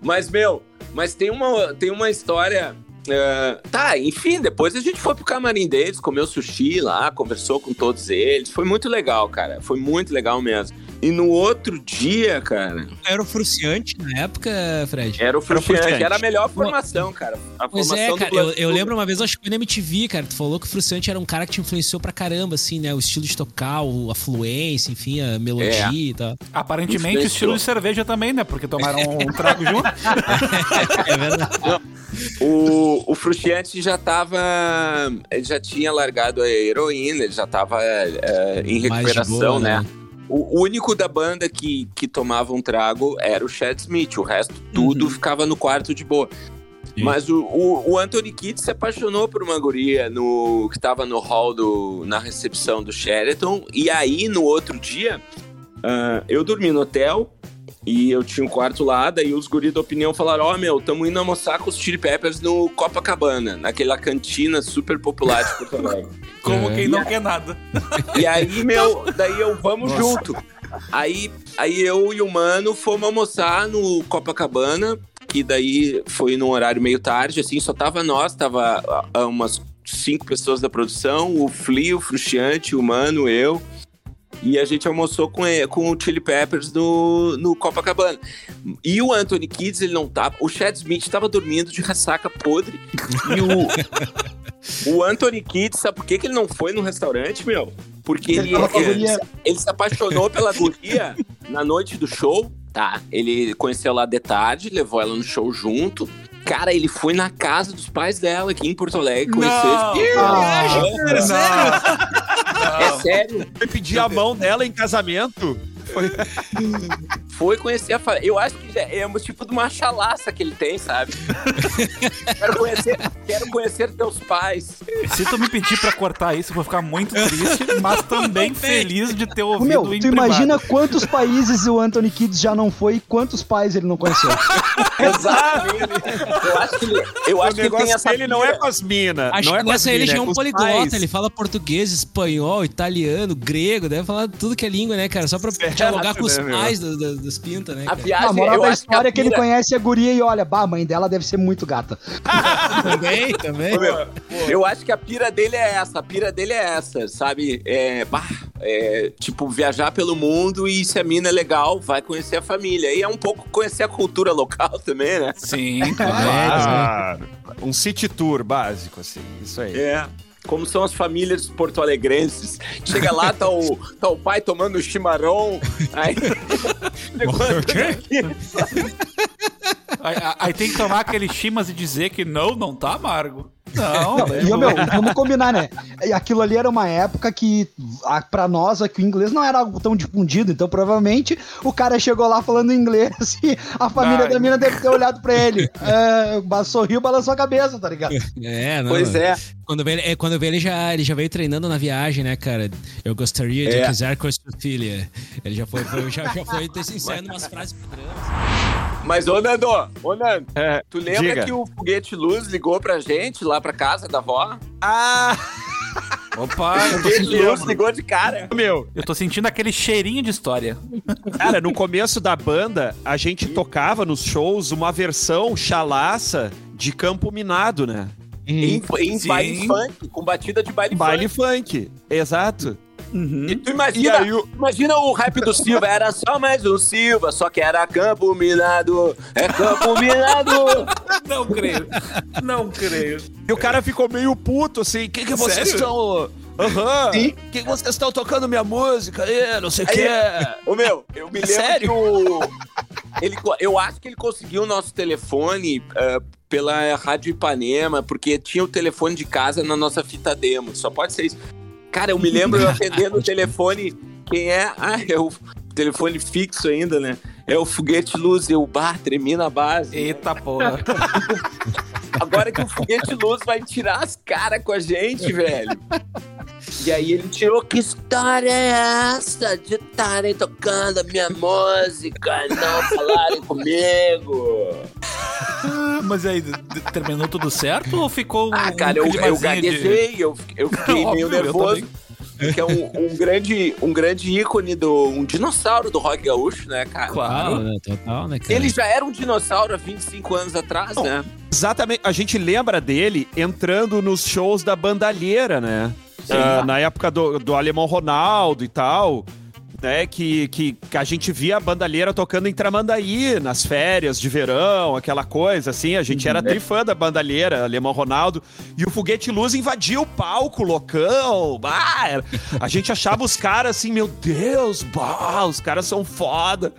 Mas, meu, mas tem uma, tem uma história. É, tá, enfim, depois a gente foi pro camarim deles, comeu sushi lá, conversou com todos eles. Foi muito legal, cara. Foi muito legal mesmo. E no outro dia, cara, Era o Fruciante na época, Fred? era o Frustiante. era a melhor formação, cara. A Pois formação é, do cara, eu, eu lembro uma vez, acho que foi na MTV, cara, tu falou que o Fruciante era um cara que te influenciou pra caramba, assim, né? O estilo de tocar, o- a fluência, enfim, a melodia É. e tal. Aparentemente, Influenciou. estilo de cerveja também, né? Porque tomaram um trago junto. É verdade. O, o Frustiante já tava. Ele já tinha largado a heroína, ele já tava é, em Mais de recuperação, boa, né? né? O único da banda que, que tomava um trago era o Chad Smith, o resto tudo Uhum. ficava no quarto de boa. Sim. Mas o, o, o Anthony Kidd se apaixonou por uma guria no, que tava no hall do, na recepção do Sheraton. E aí, no outro dia, ah, eu dormi no hotel e eu tinha um quarto lá. Daí os guris da opinião falaram: Ó, meu, tamo indo almoçar com os Chili Peppers no Copacabana, naquela cantina super popular de Porto Alegre. Como É. quem não quer nada. E aí, meu, daí eu vamos junto. Aí, aí eu e o mano fomos almoçar no Copacabana, que daí foi num horário meio tarde, assim, só tava nós, tava ah, umas cinco pessoas da produção, o Flea, o Frustiante, o Mano, eu. E a gente almoçou com, ele- com o Chili Peppers no, no Copacabana. E o Anthony Kids, ele não tava. O Chad Smith tava dormindo de ressaca podre. E o, o Anthony Kids, sabe por que, que ele não foi no restaurante, meu? Porque ele, Ele ele, se apaixonou pela guria na noite do show. Tá, ele conheceu lá de tarde, levou ela no show junto. Cara, ele foi na casa dos pais dela aqui em Porto Alegre conhecer. Ah, É sério. Foi pedir a mão dela em casamento. Foi conhecer a família. Eu acho que já é um tipo de uma chalaça que ele tem, sabe? quero, conhecer, quero conhecer teus pais. Se tu me pedir pra cortar isso, eu vou ficar muito triste, mas também feliz de ter ouvido meu, tu imagina quantos países o Anthony Kids já não foi e quantos pais ele não conheceu. Exato. Eu acho que ele, eu acho o que ele tem negócio essa dele não é com as minas. Acho não é que nessa ele mina, já é é um poliglota, pais. ele fala português, espanhol, italiano, grego, deve falar tudo que é língua, né, cara? Só pra Certo, dialogar com os né, pais do- do- dos pinta, né? A cara? viagem, A moral eu da acho história é que ele pira- conhece a guria e olha, bah, a mãe dela deve ser muito gata. também, também. Ô, meu, eu acho que a pira dele é essa, a pira dele é essa, sabe? É, bah, é, tipo, viajar pelo mundo e se a mina é legal, vai conhecer a família. E é um pouco conhecer a cultura local também, né? Sim, claro. Ah, um city tour básico, assim. Isso aí. É. Como são as famílias porto-alegrenses. Chega lá, tá o, tá o pai tomando chimarrão. Aí. Aí, aí tem que tomar aquele chimas e dizer que não, não tá amargo. Não, Não, e, meu, vamos combinar, né? E Aquilo ali era uma época que, a- pra nós, aqui o inglês não era algo tão difundido, então provavelmente o cara chegou lá falando inglês e a família Ai. da mina deve ter olhado pra ele. É, sorriu, balançou a cabeça, tá ligado? É, não. Pois é. Quando ele- é, quando vê ele já, ele já veio treinando na viagem, né, cara? Eu gostaria de É. casar com a sua filha. Ele já foi, foi- já, já foi ensaiando umas frases. Mas, ô Nando, ô Nando, É, tu lembra diga. que o foguete luz ligou pra gente lá pra casa da avó? Ah, Opa, O eu tô, luz sentindo, ligou de cara. meu. eu tô sentindo aquele cheirinho de história. Cara, no começo da banda, a gente tocava nos shows uma versão chalaça de Campo Minado, né? Em, em baile funk, com batida de baile, Baile funk. funk. Exato. E tu E imagina, aí o- imagina o rap do Silva, era só mais um Silva, só que era campo minado, é campo minado. Não creio. Não creio. E o cara ficou meio puto, assim. Que que vocês Sério? estão... Aham. Sim. Que vocês estão tocando minha música aí, não sei o que. Ô meu, eu me lembro Sério? que o... Ele, eu acho que ele conseguiu o nosso telefone ah, pela Rádio Ipanema, porque tinha o telefone de casa na nossa fita demo, só pode ser isso. Cara, eu me lembro eu atendendo o telefone, quem é? Ah, é o telefone fixo ainda, né? É o foguete luz, eu, bah, tremi na base. Eita porra. Agora que o foguete luz vai tirar as caras com a gente, velho. E aí ele tirou, que história é essa de estarem tocando a minha música e não falarem comigo? Mas aí, terminou tudo certo ou ficou um, Ah, cara, um eu, eu climazinho de- gaguejei, eu, eu fiquei Óbvio, meio eu nervoso. também. Porque é um, um grande, um grande ícone do. um dinossauro do rock gaúcho, né, cara? Claro. né? Total, né, cara? Ele já era um dinossauro há 25 anos atrás, Não. né? Exatamente. A gente lembra dele entrando nos shows da bandalheira, né? Ah, na época do, do Alemão Ronaldo e tal. Né, que, que, que a gente via a bandalheira tocando em Tramandaí, nas férias de verão, aquela coisa, assim. A gente era trifã da bandalheira, Alemão Ronaldo. E o Foguete Luz invadia o palco, loucão. Bah, era- a gente achava os caras assim, meu Deus, bah, os caras são foda.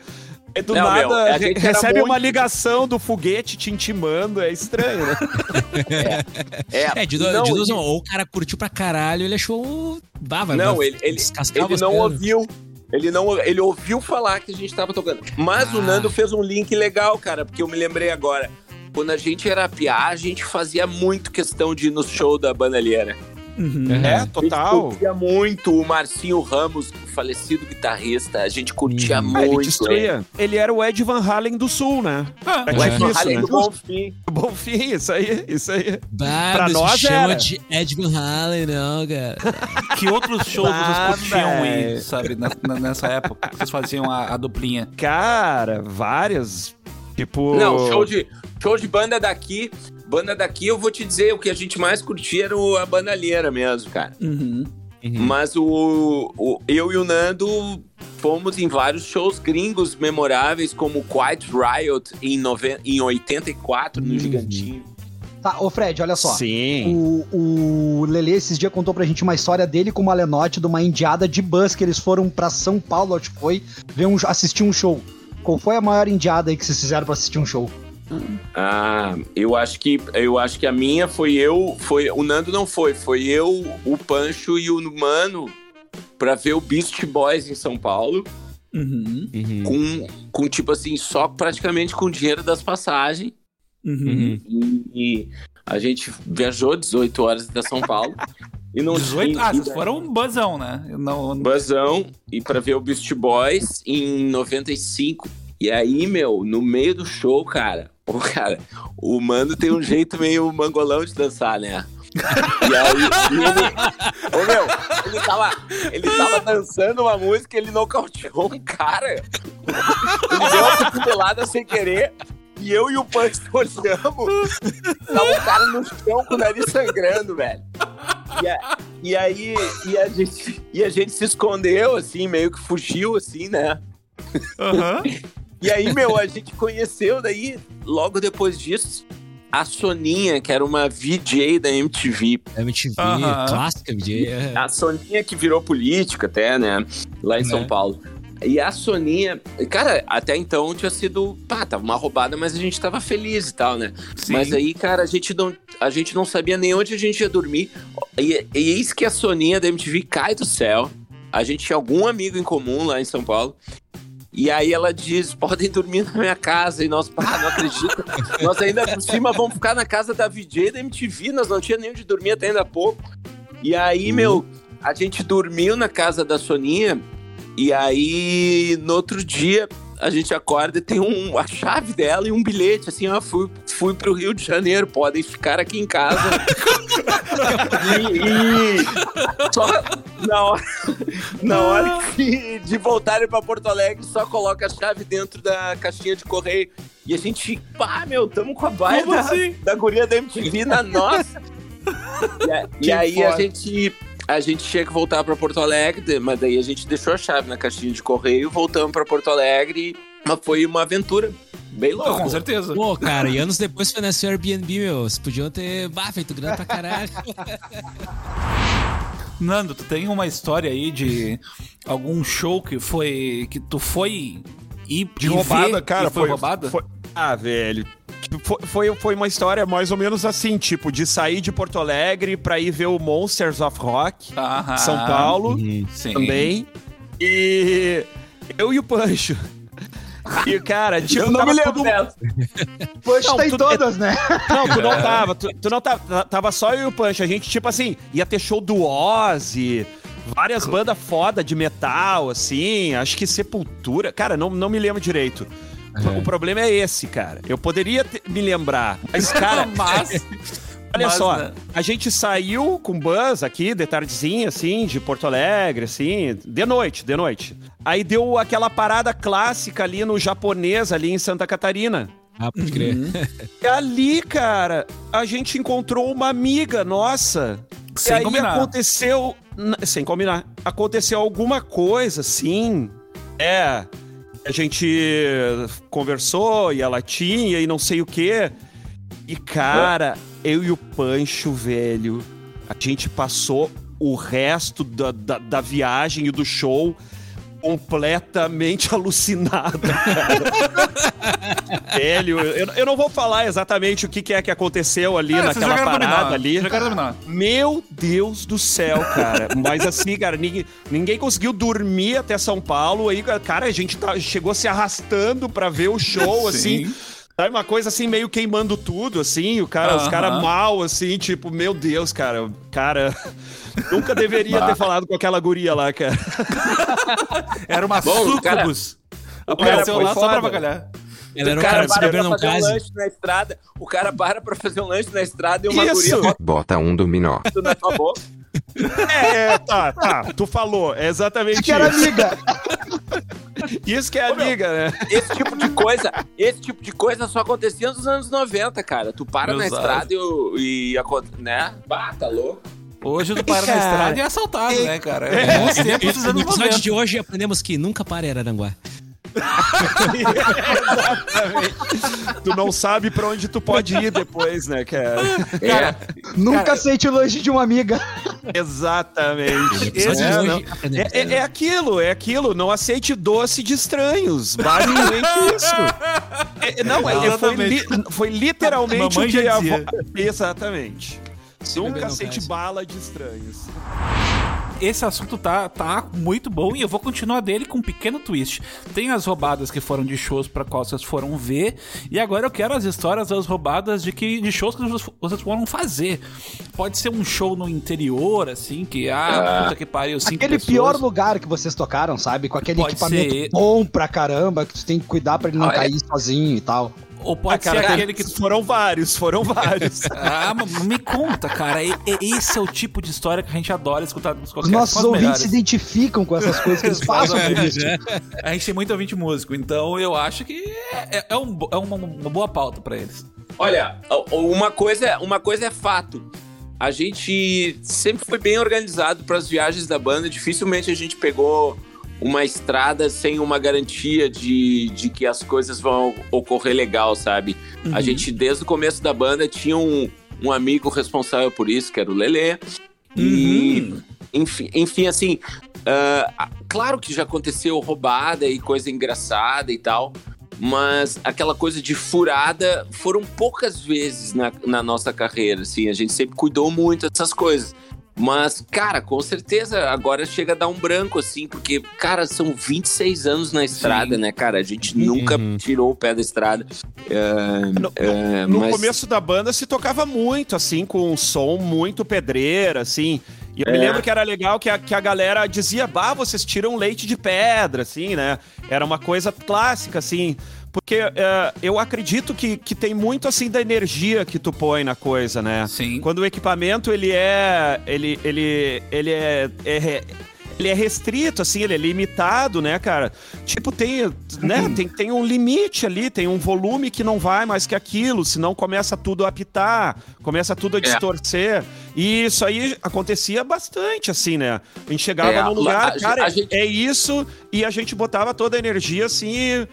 E do Não, nada, meu, re- gente recebe muito- uma ligação do foguete te intimando, é estranho, né? É, de, não, de duas, e- uma, ou o cara curtiu pra caralho, ele achou. Bah, vai, Não, vai ele, ele, ele não ouviu. Ele não, ele ouviu falar que a gente tava tocando. Mas o Ah. Nando fez um link legal, cara, porque eu me lembrei agora. Quando a gente era piá, a gente fazia muito questão de ir no show da bandalheira. Uhum. É, A gente total. curtia muito o Marcinho Ramos, o falecido guitarrista. A gente curtia Uhum. Ah, ele muito. Ele era o Ed Van Halen do Sul, né? Ah, É O tipo Ed Van Halen né? do Bonfim. Bom fim, isso aí, isso aí. Bah, Pra nós chama era. de Ed Van Halen, não, cara. Que outros shows Ah, vocês curtiam ir, sabe, na- na- nessa época? Vocês faziam a, a duplinha. Cara, várias. Tipo. Não, show de, show de banda daqui. Banda daqui, eu vou te dizer, o que a gente mais curtia era a bandalheira mesmo, cara. Uhum. Mas o, o- eu e o Nando fomos em vários shows gringos memoráveis, como o Quiet Riot em, noven- em 84, no Gigantinho. Tá, ô Fred, olha só. Sim. O, o Lele esses dias contou pra gente uma história dele com o Malenote de uma indiada de bus que eles foram pra São Paulo, acho que foi, ver um, assistir um show. Qual foi a maior indiada aí que vocês fizeram pra assistir um show? Ah, eu acho que eu acho que a minha foi eu, foi o Nando não foi, foi eu, o Pancho e o Mano pra ver o Beast Boys em São Paulo, Uhum. Com, com tipo assim, só praticamente com o dinheiro das passagens. Uhum. E, e a gente viajou 18 horas até São Paulo. E não 18? tinha- Ah, e vocês foram um buzzão, né? Não, Basão e pra ver o Beast Boys em 95. E aí, meu, no meio do show, cara, o cara, o mano tem um jeito meio mangolão de dançar, né? E aí, ele, ô meu, ele tava, ele tava dançando uma música, ele nocauteou um cara. Ele deu uma cotovelada sem querer. E eu e o Punch olhamos. Tava o cara no chão com o nariz sangrando, velho. E, a- e aí, e a, gente, e a gente se escondeu, assim, meio que fugiu, assim, né? Aham. E aí, meu, a gente conheceu daí, logo depois disso, a Soninha, que era uma VJ da MTV. MTV, Aham. clássica, DJ. é. A Soninha que virou política até, né? Lá em São Né? Paulo. E a Soninha, cara, até então tinha sido, pá, tava uma roubada, mas a gente tava feliz e tal, né? Sim. Mas aí, cara, a gente não, a gente não sabia nem onde a gente ia dormir. E, e eis que a Soninha da MTV cai do céu. A gente tinha algum amigo em comum lá em São Paulo. E aí ela diz, podem dormir na minha casa. E nós, pá, não acredito. nós ainda por cima vamos ficar na casa da VJ da MTV. Nós não tinha nem onde dormir até ainda há pouco. E aí, meu, a gente dormiu na casa da Soninha. E aí, no outro dia, a gente acorda e tem um, a chave dela e um bilhete, assim, ó, fui, fui pro Rio de Janeiro, podem ficar aqui em casa. e, e só na hora, na hora que- de voltarem pra Porto Alegre, só coloca a chave dentro da caixinha de correio. E a gente, pá, meu, tamo com a baia da, assim? da guria da MTV na nossa. E, a- e aí a gente, a gente tinha que voltar pra Porto Alegre, mas daí a gente deixou a chave na caixinha de correio, voltamos pra Porto Alegre, mas foi uma aventura bem louca. Com certeza. Pô, cara, e anos depois foi nesse Airbnb, meu. Vocês podiam ter bah, feito grana pra caralho. Nando, tu tem uma história aí de algum show que foi. que tu foi ir De e roubada, ver cara, e foi, foi, roubada? foi- Ah, velho. Foi, foi, uma história mais ou menos assim, tipo, de sair de Porto Alegre pra ir ver o Monsters of Rock, São Paulo, Sim. também. E eu e o Pancho. E, cara, tipo, Eu não me lembro tudo- dessa. Poxa, Não, tá em todas, né? Não, tu não tava. Tu, tu não tava. Tava só eu e o Pancho. A gente, tipo assim, ia ter show do Ozzy. Várias bandas foda de metal, assim. Acho que Sepultura. Cara, não, não me lembro direito. O problema é esse, cara. Eu poderia te- me lembrar. Mas, cara, Mas. olha mas, só. né? A gente saiu com bus aqui, de tardezinha, assim, de Porto Alegre, assim. De noite, de noite. Aí deu aquela parada clássica ali no japonês, ali em Santa Catarina. Ah, pode crer. E ali, cara, a gente encontrou uma amiga nossa. Sem e aí combinar. aconteceu. Sem combinar. Aconteceu alguma coisa, assim. É. A gente conversou e ela tinha e não sei o quê. E, cara, eu e o Pancho, velho, a gente passou o resto da, da, da viagem e do show completamente alucinado, cara. velho, eu, eu não vou falar exatamente o que, que é que aconteceu ali Ah, naquela parada ali. Meu Deus do céu, cara. Mas assim, cara, ninguém, ninguém conseguiu dormir até São Paulo. Aí, cara, a gente tá- chegou se arrastando pra ver o show, assim. Sim. Sabe, uma coisa assim, meio queimando tudo, assim, o cara, os caras mal, assim, tipo, meu Deus, cara, cara, nunca deveria ter falado com aquela guria lá, cara. Era uma Bom, sucubus. o Apareceu cara foi lá só pra foda. avacalhar. Ela era o cara cara para beber pra fazer um case. lanche na estrada, o cara para pra fazer um lanche na estrada e uma Isso. guria bota um dominó. na tua boca. É, tá, tá. Tu falou. É exatamente Que era isso. amiga. Isso que é amiga, né? Esse tipo de coisa, esse tipo de coisa só acontecia nos anos 90, cara. Tu para na estrada e, e né? Bah, tá louco. Hoje tu para na Cara, estrada e é assaltado, né, cara? É bons tempos dos No anos episódio 90. de hoje aprendemos que nunca para em Araranguá. Tu não sabe pra onde tu pode ir depois, né, cara? É. Nunca aceite o lanche de uma amiga. Exatamente. Esse- é, hoje não. É, é- é aquilo, é aquilo. Não aceite doce de estranhos. Basicamente isso. É, não, é, foi, li- foi literalmente o que a avó... Exatamente. Nunca aceite case. bala de estranhos. Esse assunto tá, tá muito bom e eu vou continuar dele com um pequeno twist. Tem as roubadas que foram de shows para qual vocês foram ver, e agora eu quero as histórias das roubadas de que de shows que vocês- foram fazer. Pode ser um show no interior, assim, que ah, puta que pariu, cinco Aquele pessoas. pior lugar que vocês tocaram, sabe? Com aquele Pode equipamento ser. bom pra caramba, que tu tem que cuidar pra ele não Olha. cair sozinho e tal. Ou pode Ah, cara, ser aquele que Foram vários, foram vários. Ah, mas me conta, cara. E- e- Esse é o tipo de história que a gente adora escutar nos Os nossos ouvintes melhores. se identificam com essas coisas que eles passam por isso. A gente tem muito ouvinte músico, então eu acho que é, é um bo- é uma, uma boa pauta pra eles. Olha, uma coisa, uma coisa é fato. A gente sempre foi bem organizado para as viagens da banda. Dificilmente a gente pegou uma estrada sem uma garantia de, de que as coisas vão ocorrer legal, sabe? A gente, desde o começo da banda, tinha um, um amigo responsável por isso, que era o Lelê. E, enfim, enfim, assim, ah, claro que já aconteceu roubada e coisa engraçada e tal, mas aquela coisa de furada foram poucas vezes na, na nossa carreira, assim, a gente sempre cuidou muito dessas coisas. Mas, cara, com certeza agora chega a dar um branco, assim, porque, cara, são 26 anos na estrada, né, cara? A gente nunca tirou o pé da estrada. É, No, é, no mas- começo da banda se tocava muito, assim, com um som muito pedreira, assim. E eu me É. lembro que era legal que a, que a galera dizia, bah, vocês tiram leite de pedra, assim, né? Era uma coisa clássica, assim. Porque é, eu acredito que, que tem muito, assim, da energia que tu põe na coisa, né? Sim. Quando o equipamento, ele é... Ele, ele, ele é, é- Ele é restrito, assim, ele é limitado, né, cara? Tipo, tem, né, tem, tem um limite ali, tem um volume que não vai mais que aquilo, senão começa tudo a apitar, começa tudo a distorcer. E isso aí acontecia bastante, assim, né? A gente chegava É, num lugar, a- cara, a gente- é isso, e a gente botava toda a energia, assim, e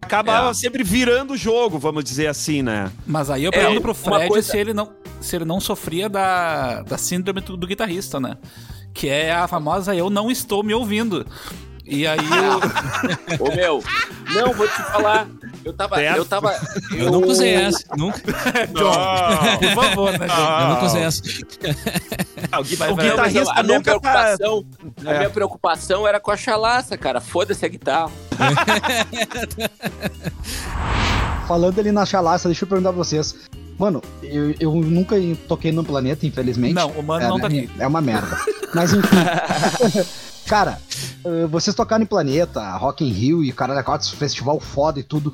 acabava É. sempre virando o jogo, vamos dizer assim, né? Mas aí eu É, pergunto pro uma Fred coisa- se, ele não, se ele não sofria da, da síndrome do, do guitarrista, né? Que é a famosa eu não estou me ouvindo. E aí o. Ô, meu, não, vou te falar. Eu tava. Certo. Eu tava. Eu nunca usei essa. Nunca, Por favor, né, gente? eu nunca usei essa. Ah, o, gui- o guitarrista a minha nunca tá... preocupação, a É. minha preocupação era com a chalaça, cara. Foda-se a guitarra. Falando ali na chalaça, deixa eu perguntar pra vocês. Mano, eu, eu nunca toquei no planeta, infelizmente. Não, o mano é, não tá né, aqui. É uma merda. Mas enfim. cara, eh, vocês tocaram em Planeta, Rock in Rio e Caralho 4, festival foda e tudo.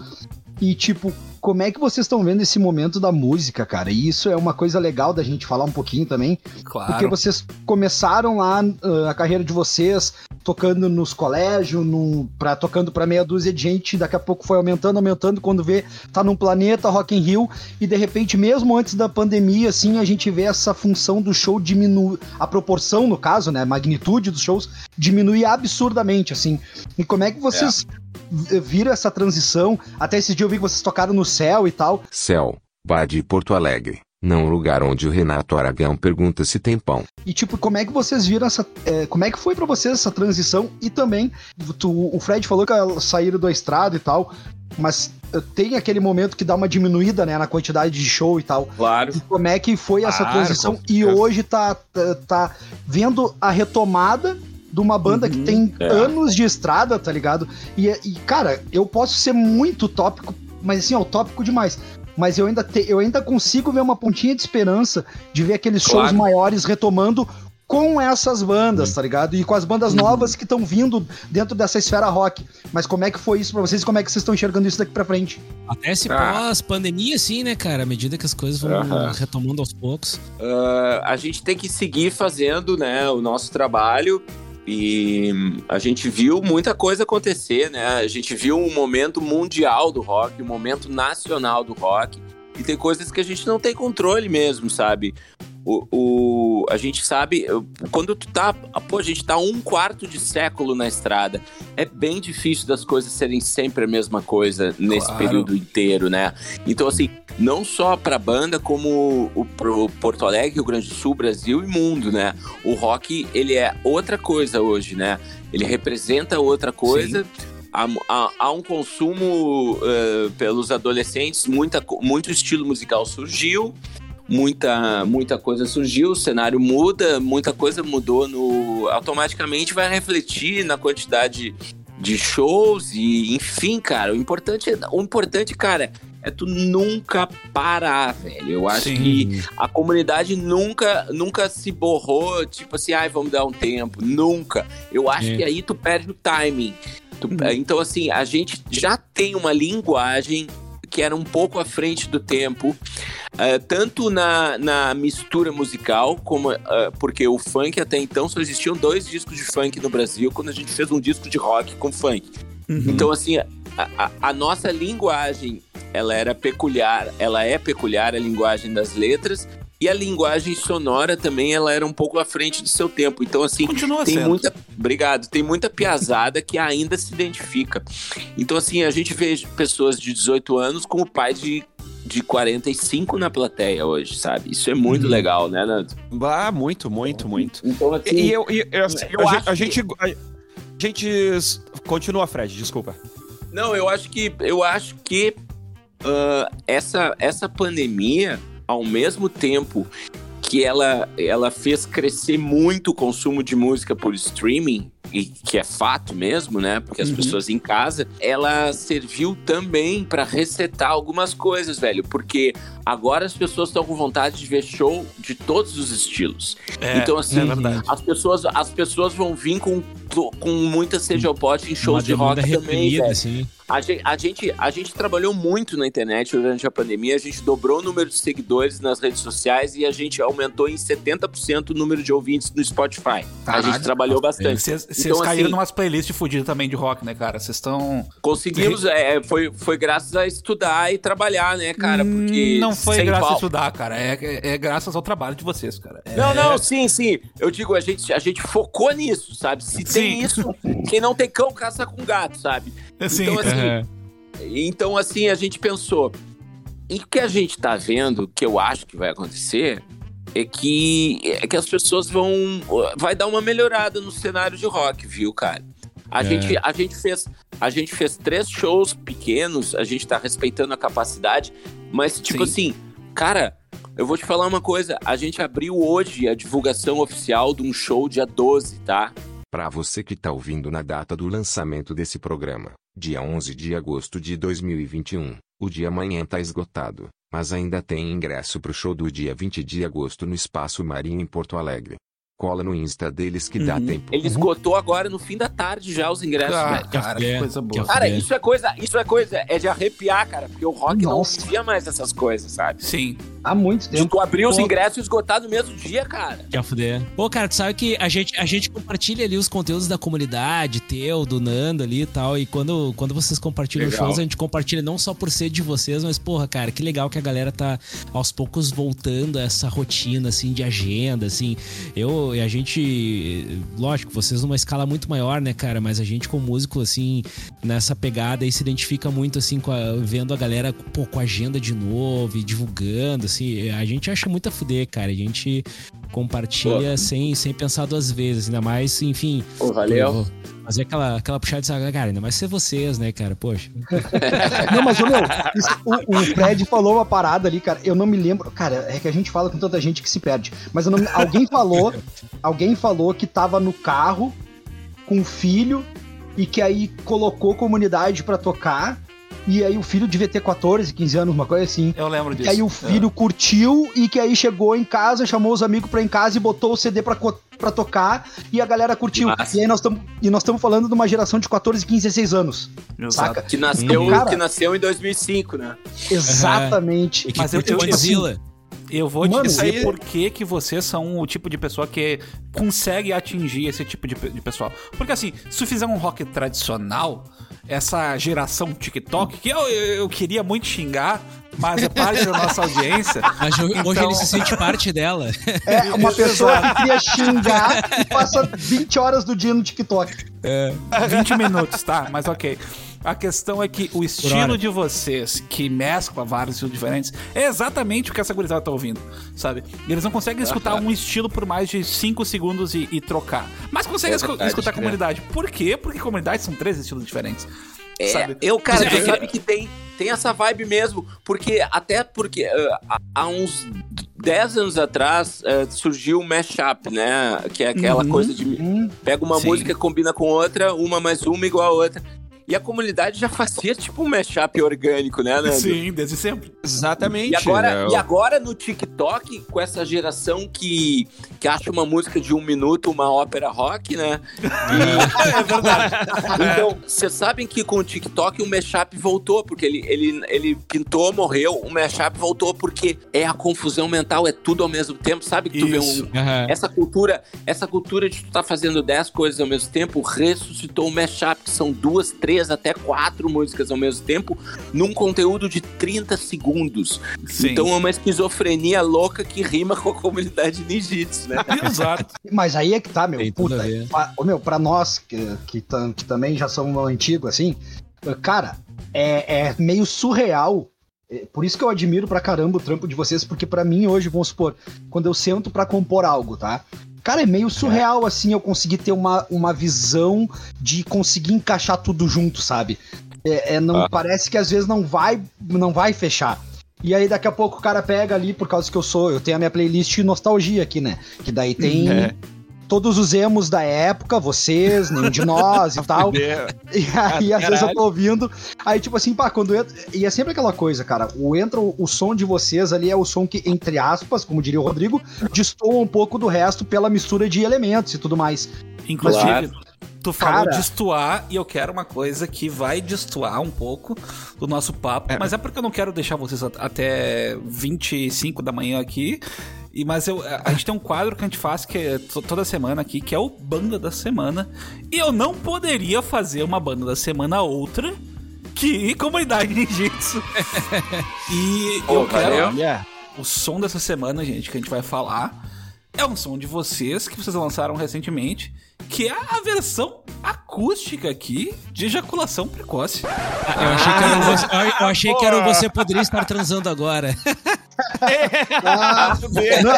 E tipo, como é que vocês estão vendo esse momento da música, cara? E isso é uma coisa legal da gente falar um pouquinho também. Claro. Porque vocês começaram lá ah, a carreira de vocês tocando nos colégios, num, pra, tocando pra meia dúzia de gente, daqui a pouco foi aumentando, aumentando, quando vê, tá num planeta Rock in Rio, e de repente, mesmo antes da pandemia, assim, a gente vê essa função do show diminuir, a proporção, no caso, né, a magnitude dos shows, diminui absurdamente, assim. E como é que vocês v- viram essa transição? Até esse dia eu vi que vocês tocaram no céu e tal, Céu, bar de Porto Alegre. Não lugar onde o Renato Aragão pergunta se tem pão. E tipo, como é que vocês viram essa. é, como é que foi pra vocês essa transição? E também, tu- o Fred falou que saíram da estrada e tal, mas eh, tem aquele momento que dá uma diminuída, né, na quantidade de show e tal. Claro. E como é que foi essa Claro, transição? E hoje tá, tá, tá vendo a retomada de uma banda que tem é. anos de estrada, tá ligado? E, e, cara, eu posso ser muito tópico, mas assim, ó, tópico demais. Mas eu ainda, te- eu ainda consigo ver uma pontinha de esperança de ver aqueles shows Claro. maiores retomando com essas bandas, tá ligado? E com as bandas novas que estão vindo dentro dessa esfera rock. Mas como é que foi isso pra vocês? Como é que vocês estão enxergando isso daqui pra frente? Até se Ah. pós-pandemia, assim, né, cara? À medida que as coisas vão retomando aos poucos. Ah, a gente tem que seguir fazendo né, o nosso trabalho e a gente viu muita coisa acontecer, né? A gente viu um momento mundial do rock, um momento nacional do rock e tem coisas que a gente não tem controle mesmo, sabe? O, o- a gente sabe, quando tu tá. Pô, a gente tá um quarto de século na estrada. É bem difícil das coisas serem sempre a mesma coisa nesse Claro. período inteiro, né? Então, assim, não só pra banda, como o, pro Porto Alegre, Rio Grande do Sul, Brasil e mundo, né? O rock, ele é outra coisa hoje, né? Ele representa outra coisa. Há, há- há um consumo eh, pelos adolescentes, muita, muito estilo musical surgiu, muita, muita coisa surgiu, o cenário muda, muita coisa mudou no. automaticamente vai refletir na quantidade de shows e enfim, cara, o importante, é- o importante, cara, é tu nunca parar, velho. Eu acho Sim. que a comunidade nunca, nunca se borrou, tipo assim, ai, vamos dar um tempo. Nunca. Eu acho É. que aí tu perde o timing. Tu- Então, assim, a gente já tem uma linguagem que era um pouco à frente do tempo, eh, tanto na, na mistura musical, como eh, porque o funk até então só existiam dois discos de funk no Brasil, quando a gente fez um disco de rock com funk. Então, assim, a, a- a nossa linguagem, ela era peculiar, ela é peculiar, a linguagem das letras, e a linguagem sonora também, ela era um pouco à frente do seu tempo. Então, assim, Continua tem sendo. muita. Obrigado. Tem muita piazada que ainda se identifica. Então, assim, a gente vê pessoas de 18 anos com o pai de, de 45 na plateia hoje, sabe? Isso é muito legal, né, Nando? Ah, muito, muito, muito. Então, assim. E eu, e eu, assim, eu a, acho gente, a gente. A gente. Continua, Fred, desculpa. Não, eu acho que eu acho que ah, essa essa pandemia, ao mesmo tempo que ela ela fez crescer muito o consumo de música por streaming e que é fato mesmo, né? Porque as pessoas em casa, ela serviu também para resetar algumas coisas, velho, porque agora as pessoas estão com vontade de ver show de todos os estilos. É, então assim, é verdade. as pessoas as pessoas vão vir com com muita sede ao pote em shows Uma de rock demanda também, reprimida, velho. assim. A gente, a, gente, a gente trabalhou muito na internet durante a pandemia, a gente dobrou o número de seguidores nas redes sociais e a gente aumentou em 70% o número de ouvintes no Spotify. A Caralho. gente trabalhou bastante. Vocês Então, caíram assim, numas playlists fodidas também de rock, né, cara? Vocês estão. Conseguimos, é, foi, foi graças a estudar e trabalhar, né, cara? Porque Hum, Não foi graças a pau- estudar, cara. É, é- é graças ao trabalho de vocês, cara. É- Não, não, sim, sim. Eu digo, a gente, a gente focou nisso, sabe? Se tem Sim. isso, quem não tem cão caça com gato, sabe? Assim, Então, assim, É. Então, assim, a gente pensou. E o que a gente tá vendo, que eu acho que vai acontecer, é que, é que as pessoas vão. Vai dar uma melhorada no cenário de rock, viu, cara? A, É. gente, a, gente fez, a gente fez três shows pequenos, a gente tá respeitando a capacidade, mas, tipo Sim. assim, cara, eu vou te falar uma coisa: a gente abriu hoje a divulgação oficial de um show dia 12, tá? Para você que tá ouvindo na data do lançamento desse programa, dia 11 de agosto de 2021, o dia amanhã tá esgotado, mas ainda tem ingresso pro show do dia 20 de agosto no Espaço Marinho em Porto Alegre. Cola no Insta deles que dá Uhum. tempo. Ele esgotou agora no fim da tarde já os ingressos, Ah, velho. cara, que coisa boa. Cara, isso é coisa, isso é coisa, é de arrepiar, cara, porque o rock Nossa. não via mais essas coisas, sabe? Sim. Há muito De tempo. tu abrir os ingressos e esgotar no mesmo dia, cara. Que a fuder. Pô, cara, tu sabe que a gente, a gente compartilha ali os conteúdos da comunidade, teu, do Nando ali e tal. E quando, quando vocês compartilham Legal. shows, a gente compartilha não só por ser de vocês, mas, porra, cara, que legal que a galera tá aos poucos voltando a essa rotina, assim, de agenda, assim. Eu e a gente, lógico, vocês numa escala muito maior, né, cara? Mas a gente, como músico, assim, nessa pegada aí se identifica muito, assim, com a- vendo a galera, pô, com a agenda de novo e divulgando, assim. A gente acha muito a fuder, cara. A gente compartilha sem, sem pensar duas vezes, ainda mais, enfim. Pô, valeu. vou Fazer aquela, aquela puxada de saco, cara, ainda mais ser vocês, né, cara? Poxa. Não, mas ô, meu, isso- o, o Fred falou uma parada ali, cara. Eu não me lembro. Cara, é que a gente fala com tanta gente que se perde. Mas não alguém falou, alguém falou que tava no carro com o filho e que aí colocou comunidade pra tocar. E aí o filho devia ter 14, 15 anos, uma coisa assim. Eu lembro disso. E aí o filho curtiu e que aí chegou em casa, chamou os amigos pra ir em casa e botou o CD pra, pra tocar e a galera curtiu. E aí nós estamos e nós estamos falando de uma geração de 14, 15, 16 anos. Saca? Que nasceu, Cara- que nasceu em 2005, né? Exatamente. E que Mas eu- eu- Godzilla. Eu vou Mano, te dizer aí- por que, que vocês são o tipo de pessoa que consegue atingir esse tipo de, de pessoal. Porque assim, se tu fizer um rock tradicional, essa geração TikTok, que eu, eu, eu queria muito xingar, mas é parte da nossa audiência. Mas hoje Então- ele se sente parte dela. É uma pessoa que queria xingar e passa 20 horas do dia no TikTok. 20 minutos, tá? Mas ok. A questão é que o estilo de vocês, que mescla vários estilos diferentes, é exatamente o que essa gurizada tá ouvindo, sabe? E eles não conseguem escutar um estilo por mais de 5 segundos e, e trocar. Mas conseguem É verdade, escutar a né? comunidade. Por quê? Porque comunidades são três estilos diferentes. É, sabe? eu, cara, é tu que- sabe que tem, tem essa vibe mesmo, porque até porque ah, há- uns 10 anos atrás ah, surgiu o mashup, né? Que é aquela Uhum. coisa de Hum, pega uma Sim. música, combina com outra, uma mais uma igual a outra. E a comunidade já fazia tipo um mashup orgânico, né, Nando? Sim, desde sempre. Exatamente. E agora, né? e agora no TikTok, com essa geração que, que acha uma música de um minuto uma ópera rock, né? é verdade. Então, vocês sabem que com o TikTok o mashup voltou, porque ele, ele, ele pintou, morreu, o mashup voltou porque é a confusão mental, é tudo ao mesmo tempo, sabe? Que tu Isso. vê um, essa cultura, essa cultura de tu tá fazendo 10 coisas ao mesmo tempo, ressuscitou o mashup, que são duas, três, até quatro músicas ao mesmo tempo, num conteúdo de 30 segundos. Sim. Então é uma esquizofrenia louca que rima com a comunidade ninjitsu, né? Exato. Mas aí é que tá, meu. Tem puta, pra, meu, pra nós que, que, tam- que também já somos antigos, assim, cara, é, é meio surreal. É, Por isso que eu admiro pra caramba o trampo de vocês, porque pra mim hoje, vamos supor, quando eu sento pra compor algo, tá? Cara, é meio surreal, assim, eu conseguir ter uma, uma visão de conseguir encaixar tudo junto, sabe? É, é, não Ah. parece que às vezes não vai, não vai fechar. E aí daqui a pouco o cara pega ali, por causa que eu sou, eu tenho a minha playlist nostalgia aqui, né? Que daí tem É. todos os emos da época, vocês, nenhum de nós e tal. E aí, às vezes eu tô ouvindo. Aí, tipo assim, pá, quando entra. E é sempre aquela coisa, cara. O entra o, som de vocês ali é o som que, entre aspas, como diria o Rodrigo, destoa um pouco do resto pela mistura de elementos e tudo mais. Inclusive, Claro. tu falou Cara. destoar e eu quero uma coisa que vai destoar um pouco do nosso papo, mas é porque eu não quero deixar vocês at- até 25 da manhã aqui. E, mas eu, a, gente tem um quadro que a gente faz que é to- toda semana aqui, que é o Banda da Semana. E eu não poderia fazer uma Banda da Semana outra que Comunidade Ninjitsu. e eu Pô, quero... valeu. O som dessa semana, gente, que a gente vai falar, é um som de vocês que vocês lançaram recentemente, que é a versão acústica aqui de ejaculação precoce. Eu achei que era um você, eu achei que era você poderia estar transando agora. Ah, não,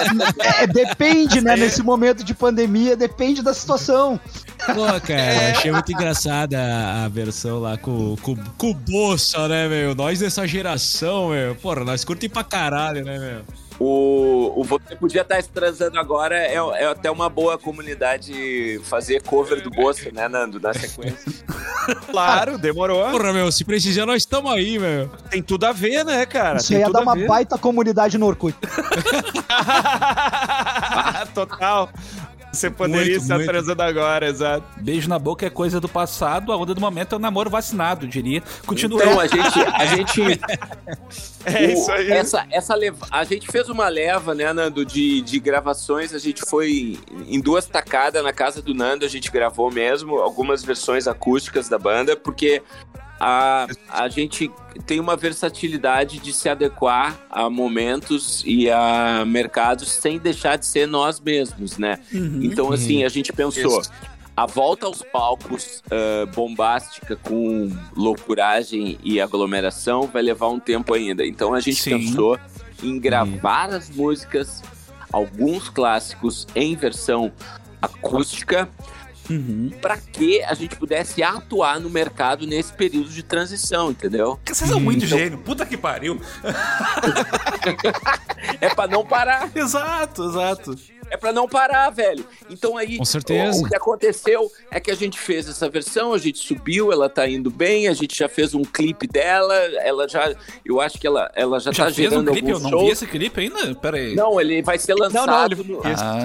é, depende, né? Nesse momento de pandemia, depende da situação. Pô, cara, achei muito engraçada a, a versão lá com, com, com o Bolsa, né, meu? Nós dessa geração, meu. Porra, nós curtem pra caralho, né, meu? O, o Você Podia Estar Transando Agora é, é até uma boa comunidade fazer cover do Bolsa, né, Nando? Na sequência. claro, demorou. Porra, meu, se precisar, nós estamos aí, meu. Tem tudo a ver, né, cara? Isso Tem ia tudo dar uma baita comunidade no Orkut. Total. Você poderia Muito, estar muito. transando agora, exato. Beijo na boca é coisa do passado, a onda do momento é o namoro vacinado, diria. Continua. Então a gente. A gente É o- isso aí. Essa, essa leva, a gente fez uma leva, né, Nando, de, de gravações. A gente foi em duas tacadas na casa do Nando, a gente gravou mesmo algumas versões acústicas da banda, porque a, a gente tem uma versatilidade de se adequar a momentos e a mercados sem deixar de ser nós mesmos, né? Uhum. Então, assim, a gente pensou. Isso. A volta aos palcos ah, bombástica com loucuragem e aglomeração vai levar um tempo ainda. Então a gente Sim. pensou em gravar as músicas, alguns clássicos em versão acústica, Uhum. para que a gente pudesse atuar no mercado nesse período de transição, entendeu? Vocês são muito gênio, puta que pariu. É para não parar. Exato, exato. É pra não parar, velho. Então aí, Com certeza. o, o que aconteceu é que a gente fez essa versão, a gente subiu, ela tá indo bem, a gente já fez um clipe dela, ela já, eu acho que ela, ela já, Já tá fez um gerando clipe? Eu não vi shows. esse clipe ainda? Pera aí. Não, ele vai ser lançado não, ele- no, Ah,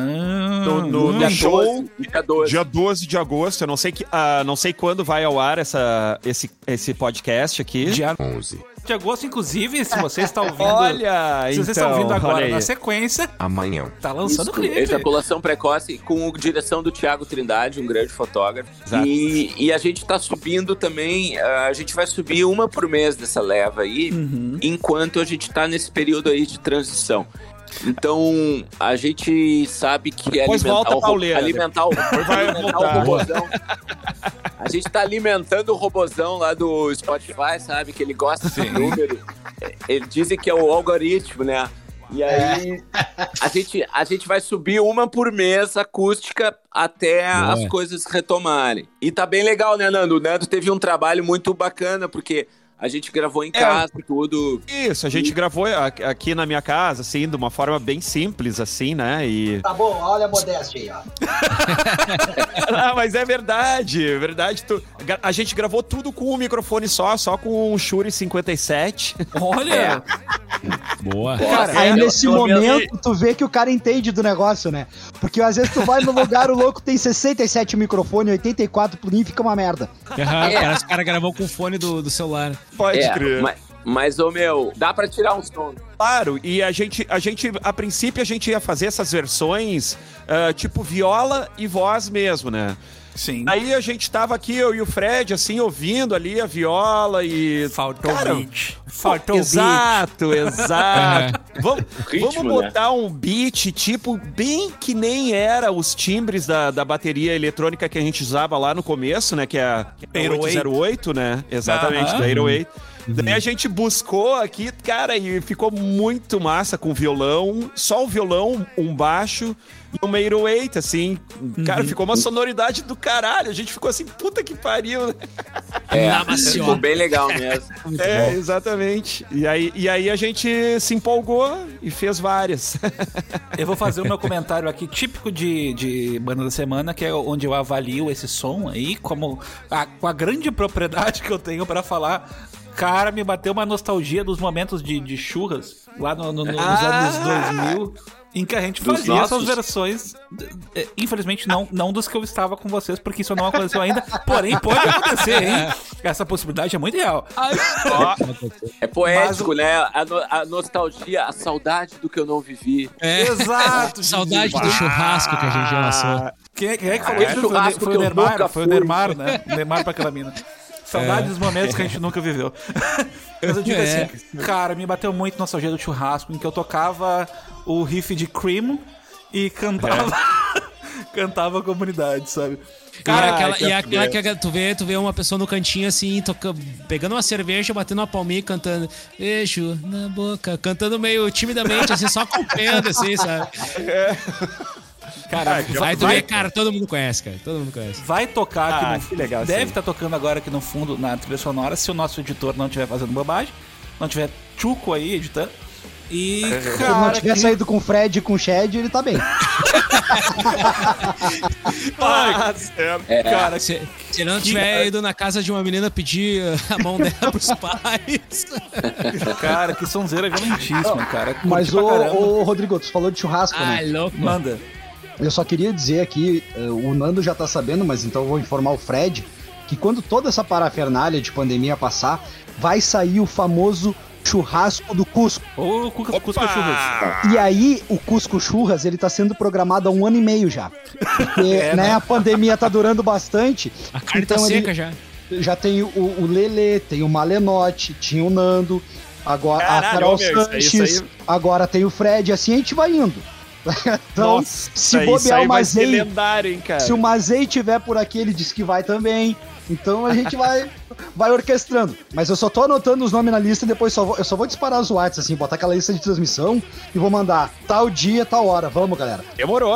No- no- dia no show, 12, dia 12. Dia 12 de agosto, eu não sei, que, ah, não sei quando vai ao ar essa, esse, esse podcast aqui. dia 11. De agosto, inclusive, se você está ouvindo. Olha, se você está então, ouvindo olha agora na sequência, Amanhã. tá lançando o clipe. Ejaculação precoce com direção do Tiago Trindade, um grande fotógrafo. Exato. E, e a gente tá subindo também, ah, a gente vai subir uma por mês dessa leva aí, Uhum. enquanto a gente tá nesse período aí de transição. Então, a gente sabe que Depois alimentar, volta, o, ro- alimentar, o, vai alimentar o robozão. A gente tá alimentando o robozão lá do Spotify, sabe? Que ele gosta de número. Ele dizem que é o algoritmo, né? E aí, a, gente, a gente vai subir uma por mês acústica até Boa. as coisas retomarem. E tá bem legal, né, Nando? O Nando teve um trabalho muito bacana, porque a gente gravou em É. casa, tudo. Isso, a gente gravou a- aqui na minha casa, assim, de uma forma bem simples, assim, né? E. Tá bom, olha a modéstia aí, ó. Ah, mas é verdade, é verdade. Tu- A gente gravou tudo com um microfone só, só com um Shure 57. Olha, Boa. Cara, Aí é, nesse momento tu vê que o cara entende do negócio, né? Porque às vezes tu vai no lugar, o louco tem 67 microfone, 84 plugin, fica uma merda. Aham, Parece que o cara gravou com o fone do, do celular. Pode É, crer. mas, mas, ô meu, dá pra tirar um som. Claro, e a gente, a gente, a princípio, a gente ia fazer essas versões ah, tipo viola e voz mesmo, né? Sim. Aí a gente tava aqui, eu e o Fred, assim, ouvindo ali a viola e. Faltou Cara, o beat. Faltou exato, exato. vamos, Ritmo, vamos botar um beat, tipo, bem que nem era os timbres da, da bateria eletrônica que a gente usava lá no começo, né? Que é a que é a 808. 808, né? Exatamente, Aham. da 808. Daí a gente buscou aqui, cara, e ficou muito massa com violão, só o violão, um baixo e uma 808, assim. Cara, ficou uma sonoridade do caralho. A gente ficou assim, puta que pariu, né? É, Amaciou. ficou bem legal mesmo. É, exatamente. E aí, e aí a gente se empolgou e fez várias. Eu vou fazer o meu comentário aqui, típico de, de banda da semana, que é onde eu avalio esse som aí, como a- com a grande propriedade que eu tenho pra falar. Cara, me bateu uma nostalgia dos momentos de, de churras lá no- no- no- nos Ah! anos 2000. Em que a gente Dos fazia essas nossos? versões. eh, Infelizmente, não, não dos que eu estava com vocês, porque isso não aconteceu ainda. Porém, pode acontecer, hein? Essa possibilidade é muito real. É poético, né? A, no- a nostalgia, a saudade do que eu não vivi. É. Exato, Saudade do churrasco que a gente amassou. Quem é, quem é que falou É isso? Foi, o foi que o foi. Neymar, né? O Neymar pra aquela mina. Saudades dos momentos que a gente nunca viveu. Mas eu digo É. assim, cara, me bateu muito nostalgia do churrasco, em que eu tocava o riff de Cream e cantava. cantava a comunidade, sabe? Cara, Ah, aquela, que e aquela que tu vê, tu vê uma pessoa no cantinho assim, toca, pegando uma cerveja, batendo uma palminha e cantando beijo na boca, cantando meio timidamente, assim, só acompanhando, assim, sabe? Cara, Aí vai, vai, cara, todo mundo conhece, cara, todo mundo conhece. vai tocar aqui Ah, no que legal, Deve estar tocando agora aqui no fundo, na trilha sonora, se o nosso editor não estiver fazendo bobagem, não tiver chuco aí editando. E, Se ele não cara, tiver que- saído com o Fred e com o Shed, ele tá bem. Ah, certo. cara, Se, se ele não tiver ido na casa de uma menina pedir a mão dela pros pais. cara, que sonzeira violentíssima, cara. Mas, ô, Rodrigo, tu falou de churrasco, né? Ai, louco. Manda. Eu só queria dizer aqui, eh, o Nando já tá sabendo, mas então eu vou informar o Fred, que quando toda essa parafernália de pandemia passar, vai sair o famoso churrasco do Cusco. Ô, Cusca Churras. E aí, o Cusco Churras, ele tá sendo programado há um ano e meio já. Porque, né, a pandemia tá durando bastante. A carne Então tá ele- seca já. Já tem o, o Lelê, tem o Malenote, tinha o Nando, agora Caralho, a Carol meu, isso aí- Sanches, isso aí- agora tem o Fred, assim a gente vai indo. então, Nossa, se aí bobear o Mazei, lendário, hein, cara. se o Mazei tiver por aqui, ele disse que vai também. Então a gente vai, vai orquestrando. Mas eu só tô anotando os nomes na lista e depois só vou, eu só vou disparar os WhatsApp, assim, botar aquela lista de transmissão e vou mandar tal dia, tal hora. Vamos, galera. Demorou.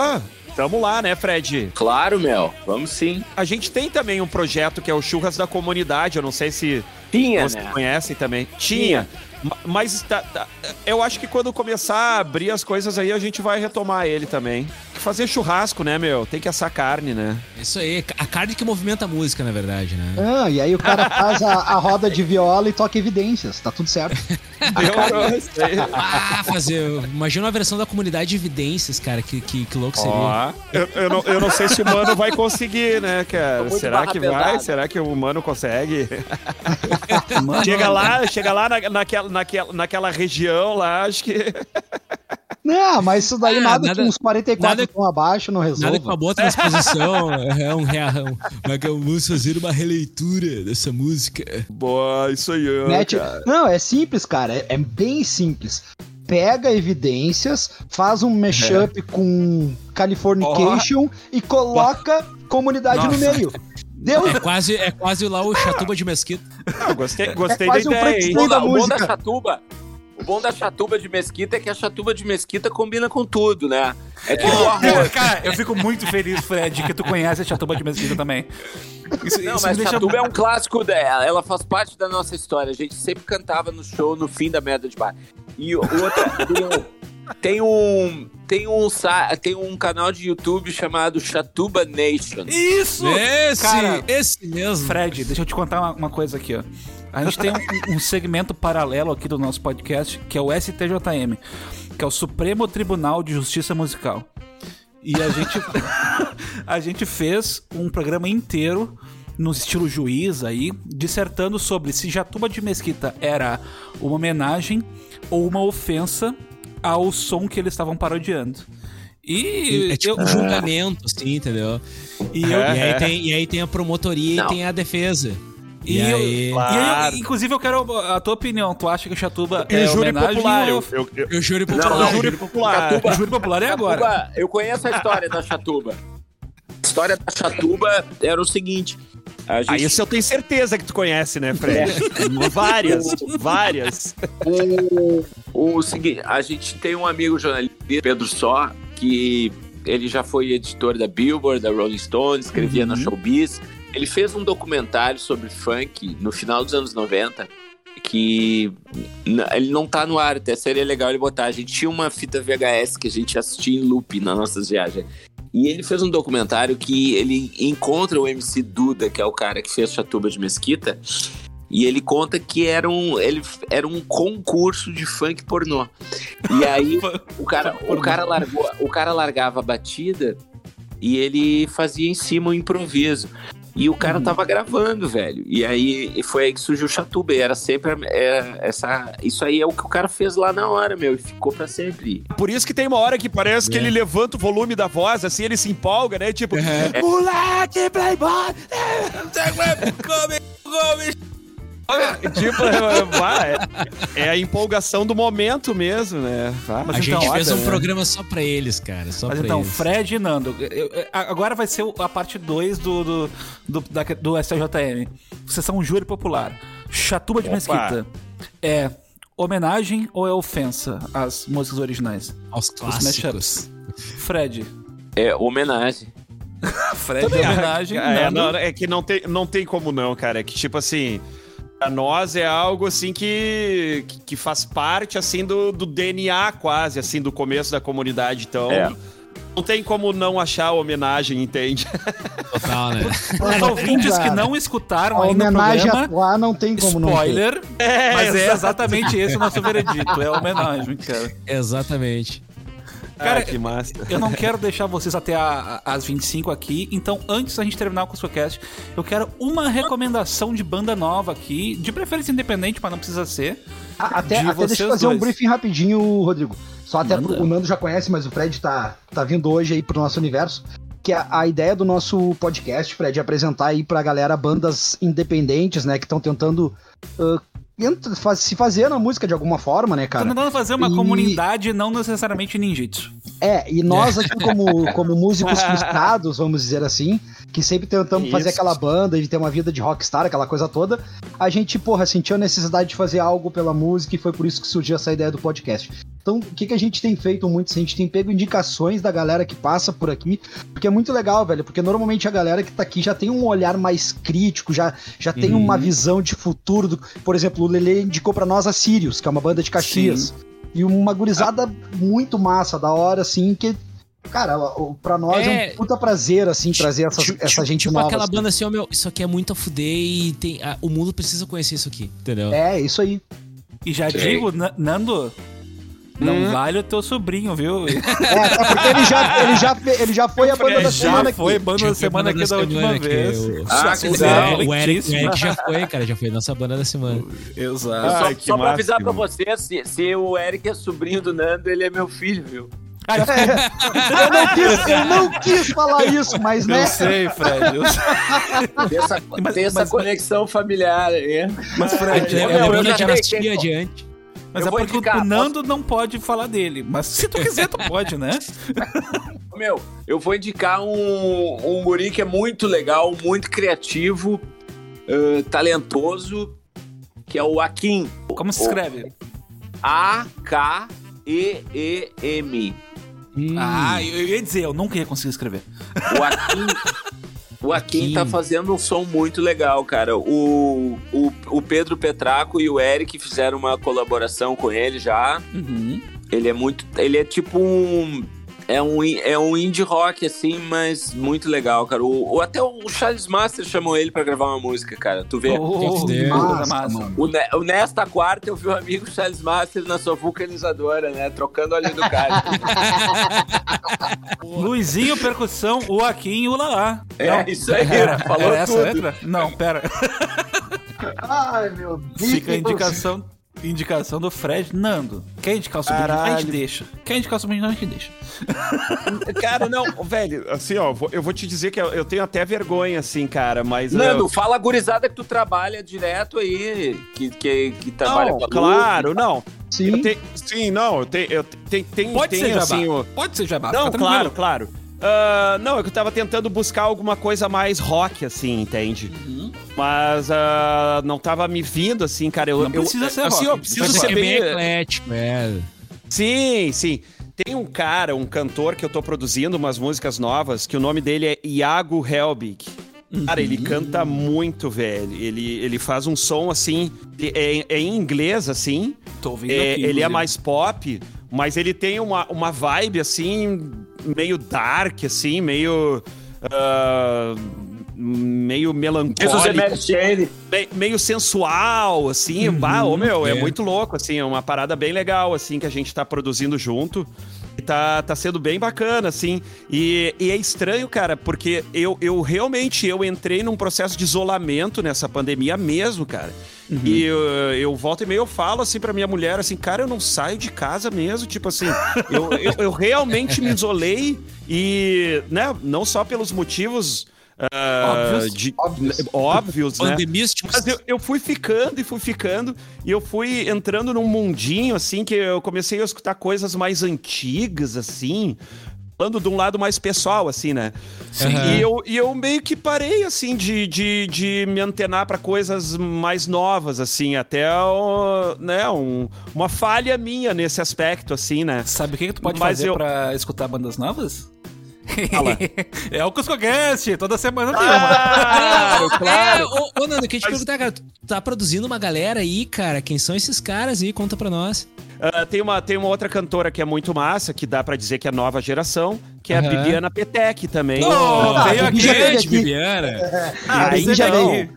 Tamo lá, né, Fred? Claro, Mel. Vamos sim. A gente tem também um projeto que é o Churras da Comunidade. Eu não sei se Tinha, vocês né? conhecem também. Tinha. Ma- Mas tá- tá- eu acho que quando começar a abrir as coisas aí, a gente vai retomar ele também. fazer churrasco, né, meu? Tem que assar carne, né? Isso aí, a carne que movimenta a música, na verdade, né? Ah, e aí o cara faz a, a roda de viola e toca evidências, tá tudo certo. Aí. Ah, fazer. Imagina uma versão da comunidade de evidências, cara, que, que, que louco seria. Ó, eu, eu não, eu não sei se o mano vai conseguir, né, cara? Será que pesada. vai? Será que o mano consegue? Mano, chega lá, chega lá na, naquela, naquela, naquela região lá, acho que. Não, mas isso daí Ah, nada, nada- que uns 44 nada- tão abaixo não resolve. Nada com uma boa transposição. é um rearrão. Mas que vamos fazer uma releitura dessa música. Boa, isso aí, Mete- cara. Não, é simples, cara. É, é bem simples. Pega evidências, faz um mashup com Californication e coloca comunidade no Nossa. meio. Deu? É quase, é quase lá o Chatuba de Mesquita. Eu gostei, gostei da quase um ideia, hein? Frankenstein da o bom da chatuba. O bom da chatuba de mesquita é que a chatuba de mesquita combina com tudo, né? É tipo o Cara, arroz. cara, eu fico muito feliz, Fred, que tu conhece a Chatuba de Mesquita também. Isso, Não, isso mas deixa... Chatuba é um clássico dela. Ela faz parte da nossa história. A gente sempre cantava no show no fim da merda de bar. E o- outra, tem um, tem um, tem um, sa- tem um canal de YouTube chamado Chatuba Nation. Isso! Esse, Cara, esse mesmo. Fred, deixa eu te contar uma, uma coisa aqui, ó. A gente tem um, um segmento paralelo aqui do nosso podcast, que é o STJM, que é o Supremo Tribunal de Justiça Musical. E a gente, a gente fez um programa inteiro no estilo juiz aí, dissertando sobre se Jatuba de Mesquita era uma homenagem ou uma ofensa ao som que eles estavam parodiando. E É tipo eu- um julgamento, assim, entendeu? e E, eu, aí, tem, e aí tem a promotoria Não. e tem a defesa. E, E, eu, aí. e Claro. eu- inclusive, eu quero a tua opinião. Tu acha que Chatuba E é júri homenagem popular. Eu, eu, eu, Eu juro por Não, não, júri popular. O júri popular é agora. Chatuba, eu conheço a história da Chatuba. A história da Chatuba era o seguinte. Gente, Ah, isso eu tenho certeza que tu conhece, né, Fred? várias, várias. o, o seguinte, a gente tem um amigo jornalista, Pedro Só, que ele já foi editor da Billboard, da Rolling Stone, escrevia na Showbiz. Ele fez um documentário sobre funk no final dos anos 90 que ele não tá no ar, até seria legal ele botar. A gente tinha uma fita VHS que a gente assistia em loop nas nossas viagens. E ele fez um documentário que ele encontra o MC Duda, que é o cara que fez Chatuba de Mesquita, e ele conta que era um, ele, era um concurso de funk pornô. E aí o cara, o cara, largou, o cara largava a batida e ele fazia em cima um improviso. E o cara tava gravando, velho. E aí e foi aí que surgiu o Chatuba. E era sempre é, essa. Isso aí é o que o cara fez lá na hora, meu. E ficou pra sempre. Por isso que tem uma hora que parece É. que ele levanta o volume da voz, assim, ele se empolga, né? Tipo, É. moleque, playboy! é, vai, é, é a empolgação do momento mesmo, né? Vai, Mas A então, gente fez um né? programa só pra eles, cara. Só Mas pra então, eles. Fred e Nando, eu- agora vai ser a parte 2 do, do, do, da- do STJM. Vocês são um júri popular. Chatuba de Opa. Mesquita é homenagem ou é ofensa às músicas originais? Aos Os clássicos. Fred. É homenagem. Fred é homenagem. É, não, é que não tem, não tem como não, cara. É que, tipo assim, pra nós é algo assim que, que, que faz parte, assim, do, do DNA quase, assim, do começo da comunidade. Então, É. não tem como não achar a homenagem, entende? Total, né? Os ouvintes que não escutaram A ainda o homenagem programa, atuar não tem como não ter. spoiler, É, mas é exatamente esse o nosso veredito. É homenagem, cara. Exatamente. Cara, Ah, que massa. Eu não quero deixar vocês até a- a- as 25 aqui, então antes da gente terminar com o podcast, eu quero uma recomendação de banda nova aqui, de preferência independente, mas não precisa ser. A- Até, De até deixa eu vocês fazer um dois. briefing rapidinho, Rodrigo. Só até pro, o Nando já conhece, mas o Fred tá, tá vindo hoje aí pro nosso universo. Que a, a ideia do nosso podcast, Fred, é apresentar aí pra galera bandas independentes, né? Que estão tentando ent- faz- se fazer na música de alguma forma, né, cara? tentando fazer uma E- comunidade, não necessariamente ninjitsu. É, e nós aqui como, como músicos frustrados, vamos dizer assim, que sempre tentamos fazer Isso. aquela banda, de ter uma vida de rockstar, aquela coisa toda, a gente, porra, sentiu a necessidade de fazer algo pela música e foi por isso que surgiu essa ideia do podcast. Então, o que, que a gente tem feito muito? A gente tem pego indicações da galera que passa por aqui, porque é muito legal, velho, porque normalmente a galera que tá aqui já tem um olhar mais crítico, já, já tem Uhum. uma visão de futuro. Do, por exemplo, o Lele indicou pra nós a Sirius, que é uma banda de Caxias. E uma gurizada muito massa, da hora, assim, que Cara, pra nós é, É. um puta prazer, assim, trazer Tipo- essa gente tipo nova. aquela assim. banda assim, ó, meu, isso aqui é muito a fuder e tem, ah, o mundo precisa conhecer isso aqui, entendeu? É, isso aí. E já digo, Na- Nando, não vale o teu sobrinho, viu? É, até porque ele já, ele já, ele já foi a banda da já semana foi aqui. banda Já da foi semana banda aqui da da última semana que vez. eu- Ah, É, o, Eric, o excelentíssima. Eric já foi, cara, já foi nossa banda da semana. Exato. Só, Ai, só pra avisar pra vocês, se, se o Eric é sobrinho do Nando, ele é meu filho, viu? Eu não quis, eu não quis falar isso, mas né? Eu sei, Fred. Eu sei. Tem essa, Mas- tem essa mas- conexão familiar aí. Mas, É, Fred, é uma meu, eu banda já sei dinastia adiante. Mas eu é porque indicar, o Nando não pode falar dele. Mas se tu quiser, tu pode, né? Meu, eu vou indicar um, um guri que é muito legal, muito criativo, ãh, talentoso, que é o Akin. Como se escreve? A-K-E-E-M. Hum, Ah, eu eu ia dizer, eu nunca ia conseguir escrever. O Akin. O Akin Akin. tá fazendo um som muito legal, cara. O, o, o Pedro Petraco e o Eric fizeram uma colaboração com ele já. Uhum. Ele é muito. Ele é tipo um. É um, é um indie rock, assim, mas muito legal, cara. O, o- até o Charles Master chamou ele pra gravar uma música, cara. Tu vê? Oh, massa, mano. O, Ne- o Nesta quarta eu vi o amigo Charles Master na sua vulcanizadora, né? Trocando óleo do cara. Luizinho, percussão, o Akin e o Lalá. é isso aí, Era, falou era essa tudo. letra? Não, pera. Ai, meu Deus. Fica a indicação, indicação do Fred. Nando, quer indicar o sobrinho? A gente deixa. Quer indicar o sobrinho? A gente deixa. Cara, não, velho, assim, ó, eu vou te dizer que eu, eu tenho até vergonha, assim, cara, mas. Nando, eu- fala a gurizada que tu trabalha direto aí, que, que, que trabalha não, com a claro, não. Sim. Eu tenho- sim, não, eu tenho. Eu tenho, tenho, Pode tenho, ser jabá. assim, o- Pode ser jabá. Não, claro, claro. Ah, não, é que eu tava tentando buscar alguma coisa mais rock, assim, entende? Uhum. Mas ah, não tava me vindo, assim, cara. Eu, Não eu- precisa ser assim, rock. eu preciso ser é bem. bem eclético, é. Sim, sim. Tem um cara, um cantor que eu tô produzindo umas músicas novas, que o nome dele é Iago Helbig. Cara, ele canta muito, velho. Ele, ele faz um som assim, é, é em inglês, assim. Tô ouvindo É, aqui, ele é inclusive. mais pop, mas ele tem uma, uma vibe assim, meio dark, assim, meio. ah, meio melancólico, me- meio sensual, assim. bah, ô, meu, é. é. muito louco, assim. É uma parada bem legal, assim, que a gente tá produzindo junto. Tá, tá sendo bem bacana, assim. E, e é estranho, cara, porque eu, eu realmente eu entrei num processo de isolamento nessa pandemia mesmo, cara. E eu, eu volto e meio eu falo assim pra minha mulher, assim, cara, eu não saio de casa mesmo. Tipo assim, eu, eu, eu realmente me isolei e, né, não só pelos motivos. Óbvios. de- Óbvios. óbvios, né? Pandemísticos. Mas eu, eu fui ficando e fui ficando, e eu fui entrando num mundinho, assim, que eu comecei a escutar coisas mais antigas, assim, falando de um lado mais pessoal, assim, né? Aham. E, eu, e eu meio que parei, assim, de, de, de me antenar pra coisas mais novas, assim, até, o- né, um- uma falha minha nesse aspecto, assim, né? Sabe o que, que tu pode Mas fazer eu- pra escutar bandas novas? Fala. é o CuscoCast, toda semana tem uma. Claro, É, claro. ô, ô Nando, eu queria te Mas- perguntar, cara, tu tá produzindo uma galera aí, cara, quem são esses caras aí? Conta pra nós. Ah, tem, uma, tem uma outra cantora que é muito massa, que dá pra dizer que é nova geração, que é a Aham. Bibiana Petec também. Ô, Ah, veio teve Grande, aqui. Bibiana. Ah, aí já não. veio.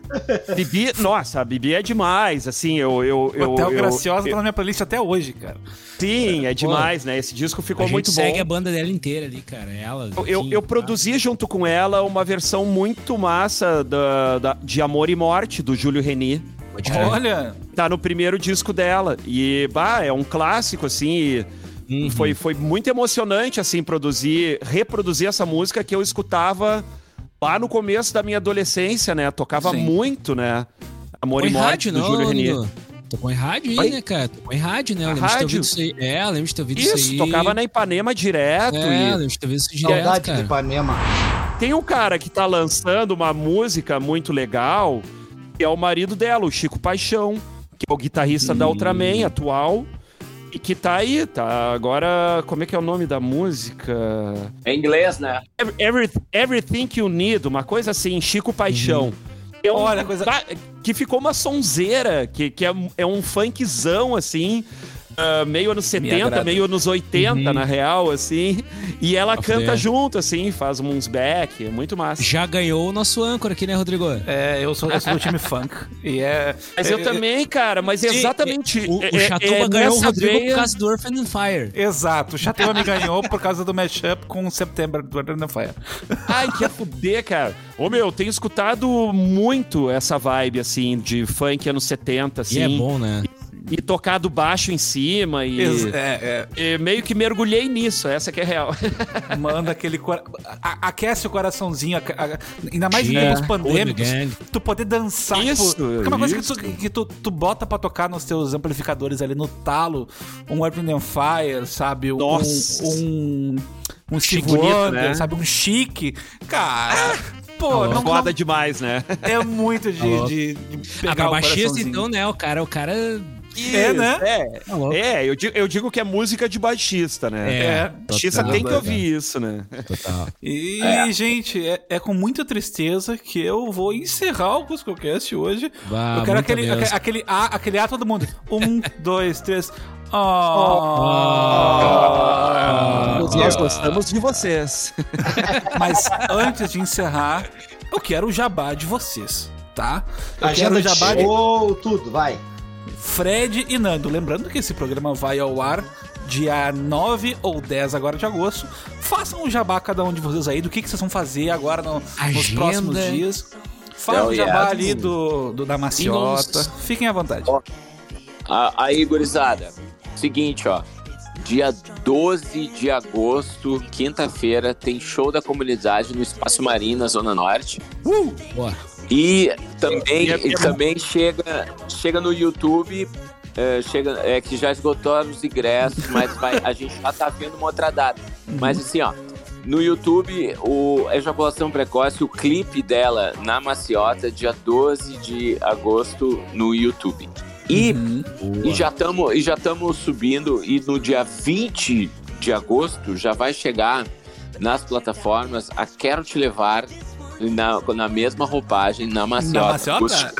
Bibi, nossa, a Bibi é demais, assim, eu... eu, eu, Hotel eu- Graciosa eu- tá na minha playlist até hoje, cara. Sim, é demais, né? Esse disco A ficou gente muito bom. segue a banda dela inteira ali, cara. Ela. Eu, eu, eu tá? produzi junto com ela uma versão muito massa da, da- de Amor e Morte, do Júlio Reni. Olha, Tá no primeiro disco dela. E, bah, é um clássico, assim. e Uhum. Foi, foi muito emocionante, assim, produzir, reproduzir essa música que eu escutava lá no começo da minha adolescência, né? Tocava Sim. muito, né? Amor Tocou e Morte, rádio, do não? Júlio Reni. Nando? Tocou em rádio aí, Oi? né, cara? Tocou em rádio, né? Eu lembro de ter rádio? ouvido isso aí. É, lembro de ter ouvido isso, Isso, aí. tocava na Ipanema direto. É, e... lembro de ter ouvido isso direto, Saudade de cara. Ipanema. Tem um cara que tá lançando uma música muito legal, que é o marido dela, o Chico Paixão, que é o guitarrista da Ultraman atual. E que tá aí, tá? Agora, como é que é o nome da música? É inglês, né? Every- Every- Everything You Need, uma coisa assim, Chico Paixão. É um- Olha, coisa- tá- Que ficou uma sonzeira, que, que é, um- é um funkzão, assim. Ah, meio anos 70, agrada. meio anos 80, na real, assim. E ela canta fuder. junto, assim, faz uns back, é muito massa. Já ganhou o nosso âncora aqui, né, Rodrigo? É, eu sou, eu sou do time funk. E é. Mas eu é- também, cara, mas exatamente. O, o é- Chatuba é ganhou o Rodrigo veia- por causa do Earth and Fire. Exato, o Chatema me ganhou por causa do mashup com o September do Earth and Fire. Ai, que é fuder, cara. Ô, meu, tenho escutado muito essa vibe, assim, de funk anos 70, assim. E é bom, né? E tocado baixo em cima e... Ex- É, e meio que mergulhei nisso, essa que é real. é, manda aquele. cora- Aquece o coraçãozinho, a- a- ainda mais em Yeah. tempos pandêmicos. é. Tu poder dançar, Isso, tipo, que é uma coisa que, isso. tu, que tu, tu bota pra tocar nos teus amplificadores ali no talo, um Earth and Fire, sabe? Um, Nossa. um, um Steve Chique bonito, Wonder, né? sabe? Um chique. Cara, pô, não, Foda demais, né? é muito de, Alô? de, de Ah, pegar pra o baixista, então, né? O cara, o cara. É, né? É, Tá é eu, digo, eu digo que é música de baixista, né? É, Baixista total, tem que ouvir isso, né? Total. E, gente, é, é com muita tristeza que eu vou encerrar o Cuscocast hoje. Vá, eu quero aquele, mesmo. aque- aquele A, aquele A todo mundo. Um, dois, três. Ah. Nós gostamos de vocês. Mas antes de encerrar, eu quero o jabá de vocês, tá? Eu quero Agenda o de jabá de show, tudo, vai. Fred e Nando. Lembrando que esse programa vai ao ar dia 9 ou 10 agora de agosto. Façam um jabá cada um de vocês aí do que, que vocês vão fazer agora no- nos próximos dias. Fala Hell o jabá yeah. ali do, do da maciota. Fiquem à vontade. Ó. Aí, gurizada, seguinte, ó. Dia 12 de agosto, quinta-feira, tem show da comunidade no Espaço Marinho, na Zona Norte. Boa. E também, E é- e também chega, chega no YouTube, é, chega, é que já esgotaram os ingressos, mas vai, a gente já tá vendo uma outra data. Mas assim, ó, no YouTube, o Ejaculação Precoce, o clipe dela na Maciota, dia 12 de agosto no YouTube. E, e já estamos e já estamos subindo e no dia 20 de agosto já vai chegar nas plataformas a Quero Te Levar na, na mesma roupagem na Maciota. Na maciota?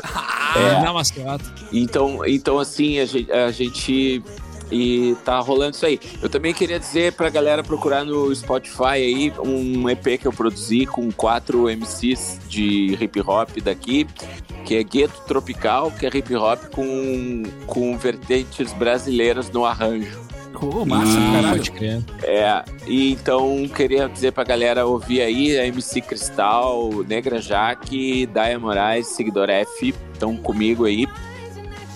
Ah, na mascota. Então, então assim, a gente, a gente e tá rolando isso aí. Eu também queria dizer pra galera procurar no Spotify aí um EP que eu produzi com quatro MCs de hip hop daqui, que é Gueto Tropical, que é hip hop com, com vertentes brasileiras no arranjo. Pô, massa, Ah, caralho. pode crer. É, e então queria dizer pra galera ouvir aí a MC Cristal, Negra Jaque, Daya Moraes, Seguidor F, estão comigo aí.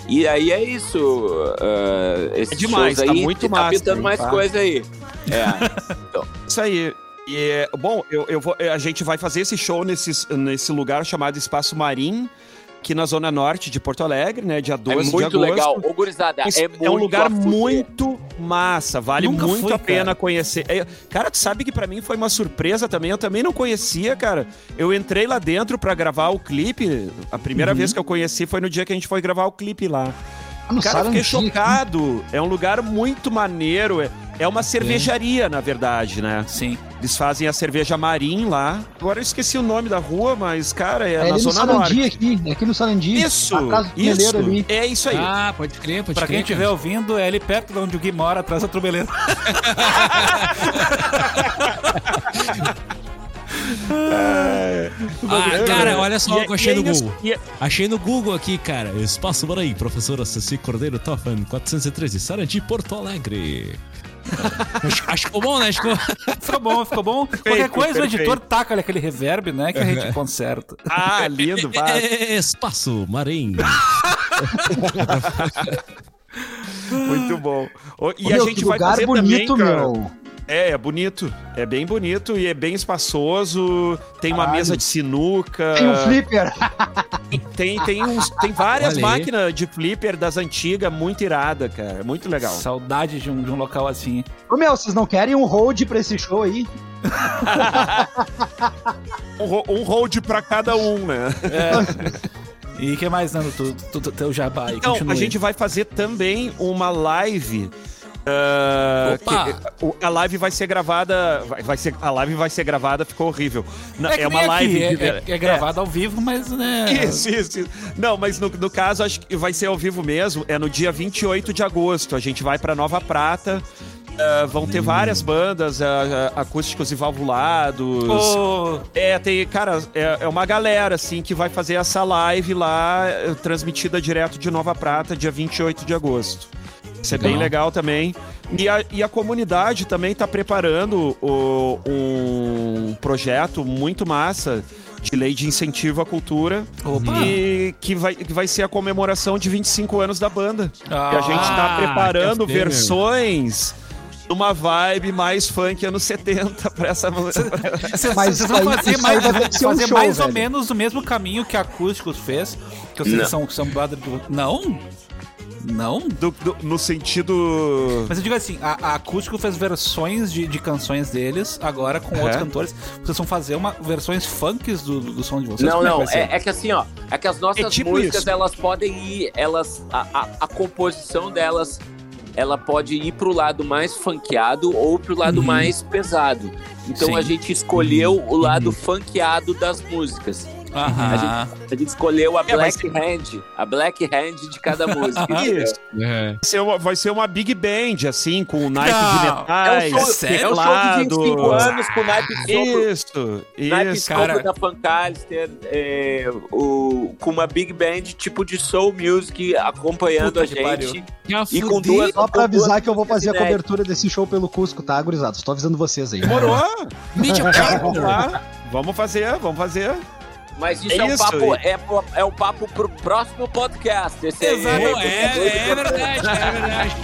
E aí é isso. Uh, esses É demais, shows tá aí, muito tá massa, pintando hein, mais tá? coisa aí. É. Isso aí. E, é, bom, eu, eu vou, a gente vai fazer esse show nesse, nesse lugar chamado Espaço Marim, aqui na Zona Norte de Porto Alegre, né? Dia 12 É de muito agosto. legal. Ô, gurizada, é, É, muito um lugar muito massa, vale Nunca muito fui, a pena cara. conhecer. É, cara, tu sabe que pra mim foi uma surpresa também, eu também não conhecia, cara. Eu entrei lá dentro pra gravar o clipe, a primeira Uhum. vez que eu conheci foi no dia que a gente foi gravar o clipe lá. Ah, Cara, eu fiquei chocado, é um lugar muito maneiro, é, é uma cervejaria, na verdade, né? Sim. Eles fazem a cerveja Marim lá. Agora eu esqueci o nome da rua, mas, cara, é, É na no Zona Sarandia Norte. aqui, é aqui no Sarandia. Isso, isso, ali. é isso aí. Ah, pode crer, pode Pra crer. quem estiver ouvindo, é ali perto de onde o Gui mora, atrás da trubeleira. Ah, cara, olha só E o é- que eu achei é no Google. e é- Achei no Google aqui, cara. Espaço Maranhão, professora Ceci Cordeiro Toffan, 413, Sarandi, Porto Alegre. Acho, acho que ficou bom, né? Ficou... Ficou bom, ficou bom. Qualquer coisa, o perfeito. editor taca aquele reverb, né? Que a gente conserta. Ah, lindo, vai. É, Espaço Maranhão. Muito bom. E Ô, a meu, gente que vai lugar fazer bonito, também, cara. meu. É, é bonito. É bem bonito e é bem espaçoso. Tem uma Caralho. mesa de sinuca. Tem um flipper. Tem, tem, uns, tem várias Olha aí. máquinas de flipper das antigas, muito irada, cara. Muito legal. Saudade de um, de um local assim. Ô, meu, vocês não querem um hold pra esse show aí? Um, ro- um hold pra cada um, né? E o que mais, Nando? Tu, tu, tu, teu jabá aí, Então, a gente vai fazer também uma live Opa! que- a live vai ser gravada. Vai, vai ser, a live vai ser gravada, ficou horrível. Não, É, que uma live. de- é, é, é gravado ao vivo, mas né. Isso, isso, isso. Não, mas no, no caso, acho que vai ser ao vivo mesmo. É no dia 28 de agosto. A gente vai pra Nova Prata. Ah, vão ter várias bandas, ah, ah, acústicos e valvulados. Ô, É, tem, cara, é, é uma galera, assim, que vai fazer essa live lá, eh, transmitida direto de Nova Prata, dia 28 de agosto. Isso é bem legal também. E a, e a comunidade também tá preparando o- um projeto muito massa de lei de incentivo à cultura. Opa! E que vai, que vai ser a comemoração de 25 anos da banda. Ah, e a gente tá preparando quer ver, meu? versões numa vibe mais funk anos 70 pra essa Vocês Mas vocês vão fazer mais, que ser um fazer show, mais ou menos o mesmo caminho que a Acústicos fez. Que vocês Não. são, são brother do. Não? Não? do- do- no sentido. Mas eu digo assim, a, a Acústico fez versões de, de canções deles, agora com outros É? cantores. Vocês vão fazer uma, versões funks do, do som de vocês? Não, Como é que não, é, é que assim, ó, é que as nossas É tipo músicas, isso. elas podem ir, elas, a, a, a composição delas, ela pode ir pro lado mais funkeado ou pro lado mais pesado. Então Sim. a gente escolheu o lado funkeado das músicas. Aham. A gente escolheu a É, mas- black hand, a black hand de cada música. entendeu? Isso. É. Vai ser, uma, vai ser uma big band, assim, com naipe Não, de É um metais, show, é um show de 25 teclado. anos com naipe sopro Isso, Naipe isso. cara. Da Fancalister, é, o, com uma big band tipo de soul music acompanhando Puta a gente. Já E com duas- Só pra com duas avisar que eu vou fazer a cobertura desse show pelo Cusco, tá, gurizada? Tô avisando vocês aí. Demorou? Mídia Vamos lá. Vamos fazer, vamos fazer. Mas isso É é, um isso, papo, é, pro- é o papo pro próximo podcast. Esse. Exato, É, é verdade, é verdade.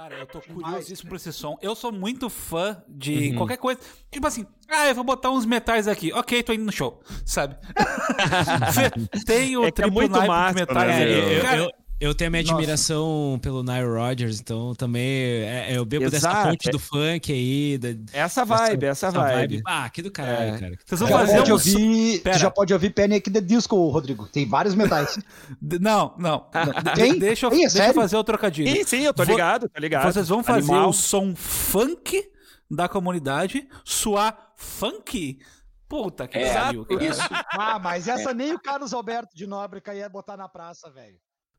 Cara, eu tô curiosíssimo por esse som. Eu sou muito fã de qualquer coisa. Tipo assim, ah, eu vou botar uns metais aqui. Ok, tô indo no show, sabe? Tem o É é triplo muito naipe massa, metais né, eu, Cara, eu, eu tenho a minha Nossa. admiração pelo Nile Rodgers, então também é, eu bebo dessa Exato. fonte do funk aí. Da, Essa vibe, essa vibe. Ah, que do caralho, É. cara. Vocês vão Já fazer pode, um... ouvir, Pera. já pode ouvir Panic! the Disco, Rodrigo. Tem vários metais. Não, não. não. Tem? Deixa, eu, Tem, é deixa eu fazer o trocadilho. Sim, sim, eu tô ligado, tô ligado. Vocês vão fazer Animal. o som funk da comunidade suar funk? Puta que É, pariu, cara. isso. ah, mas essa nem o Carlos Alberto de Nóbrega ia botar na praça, velho.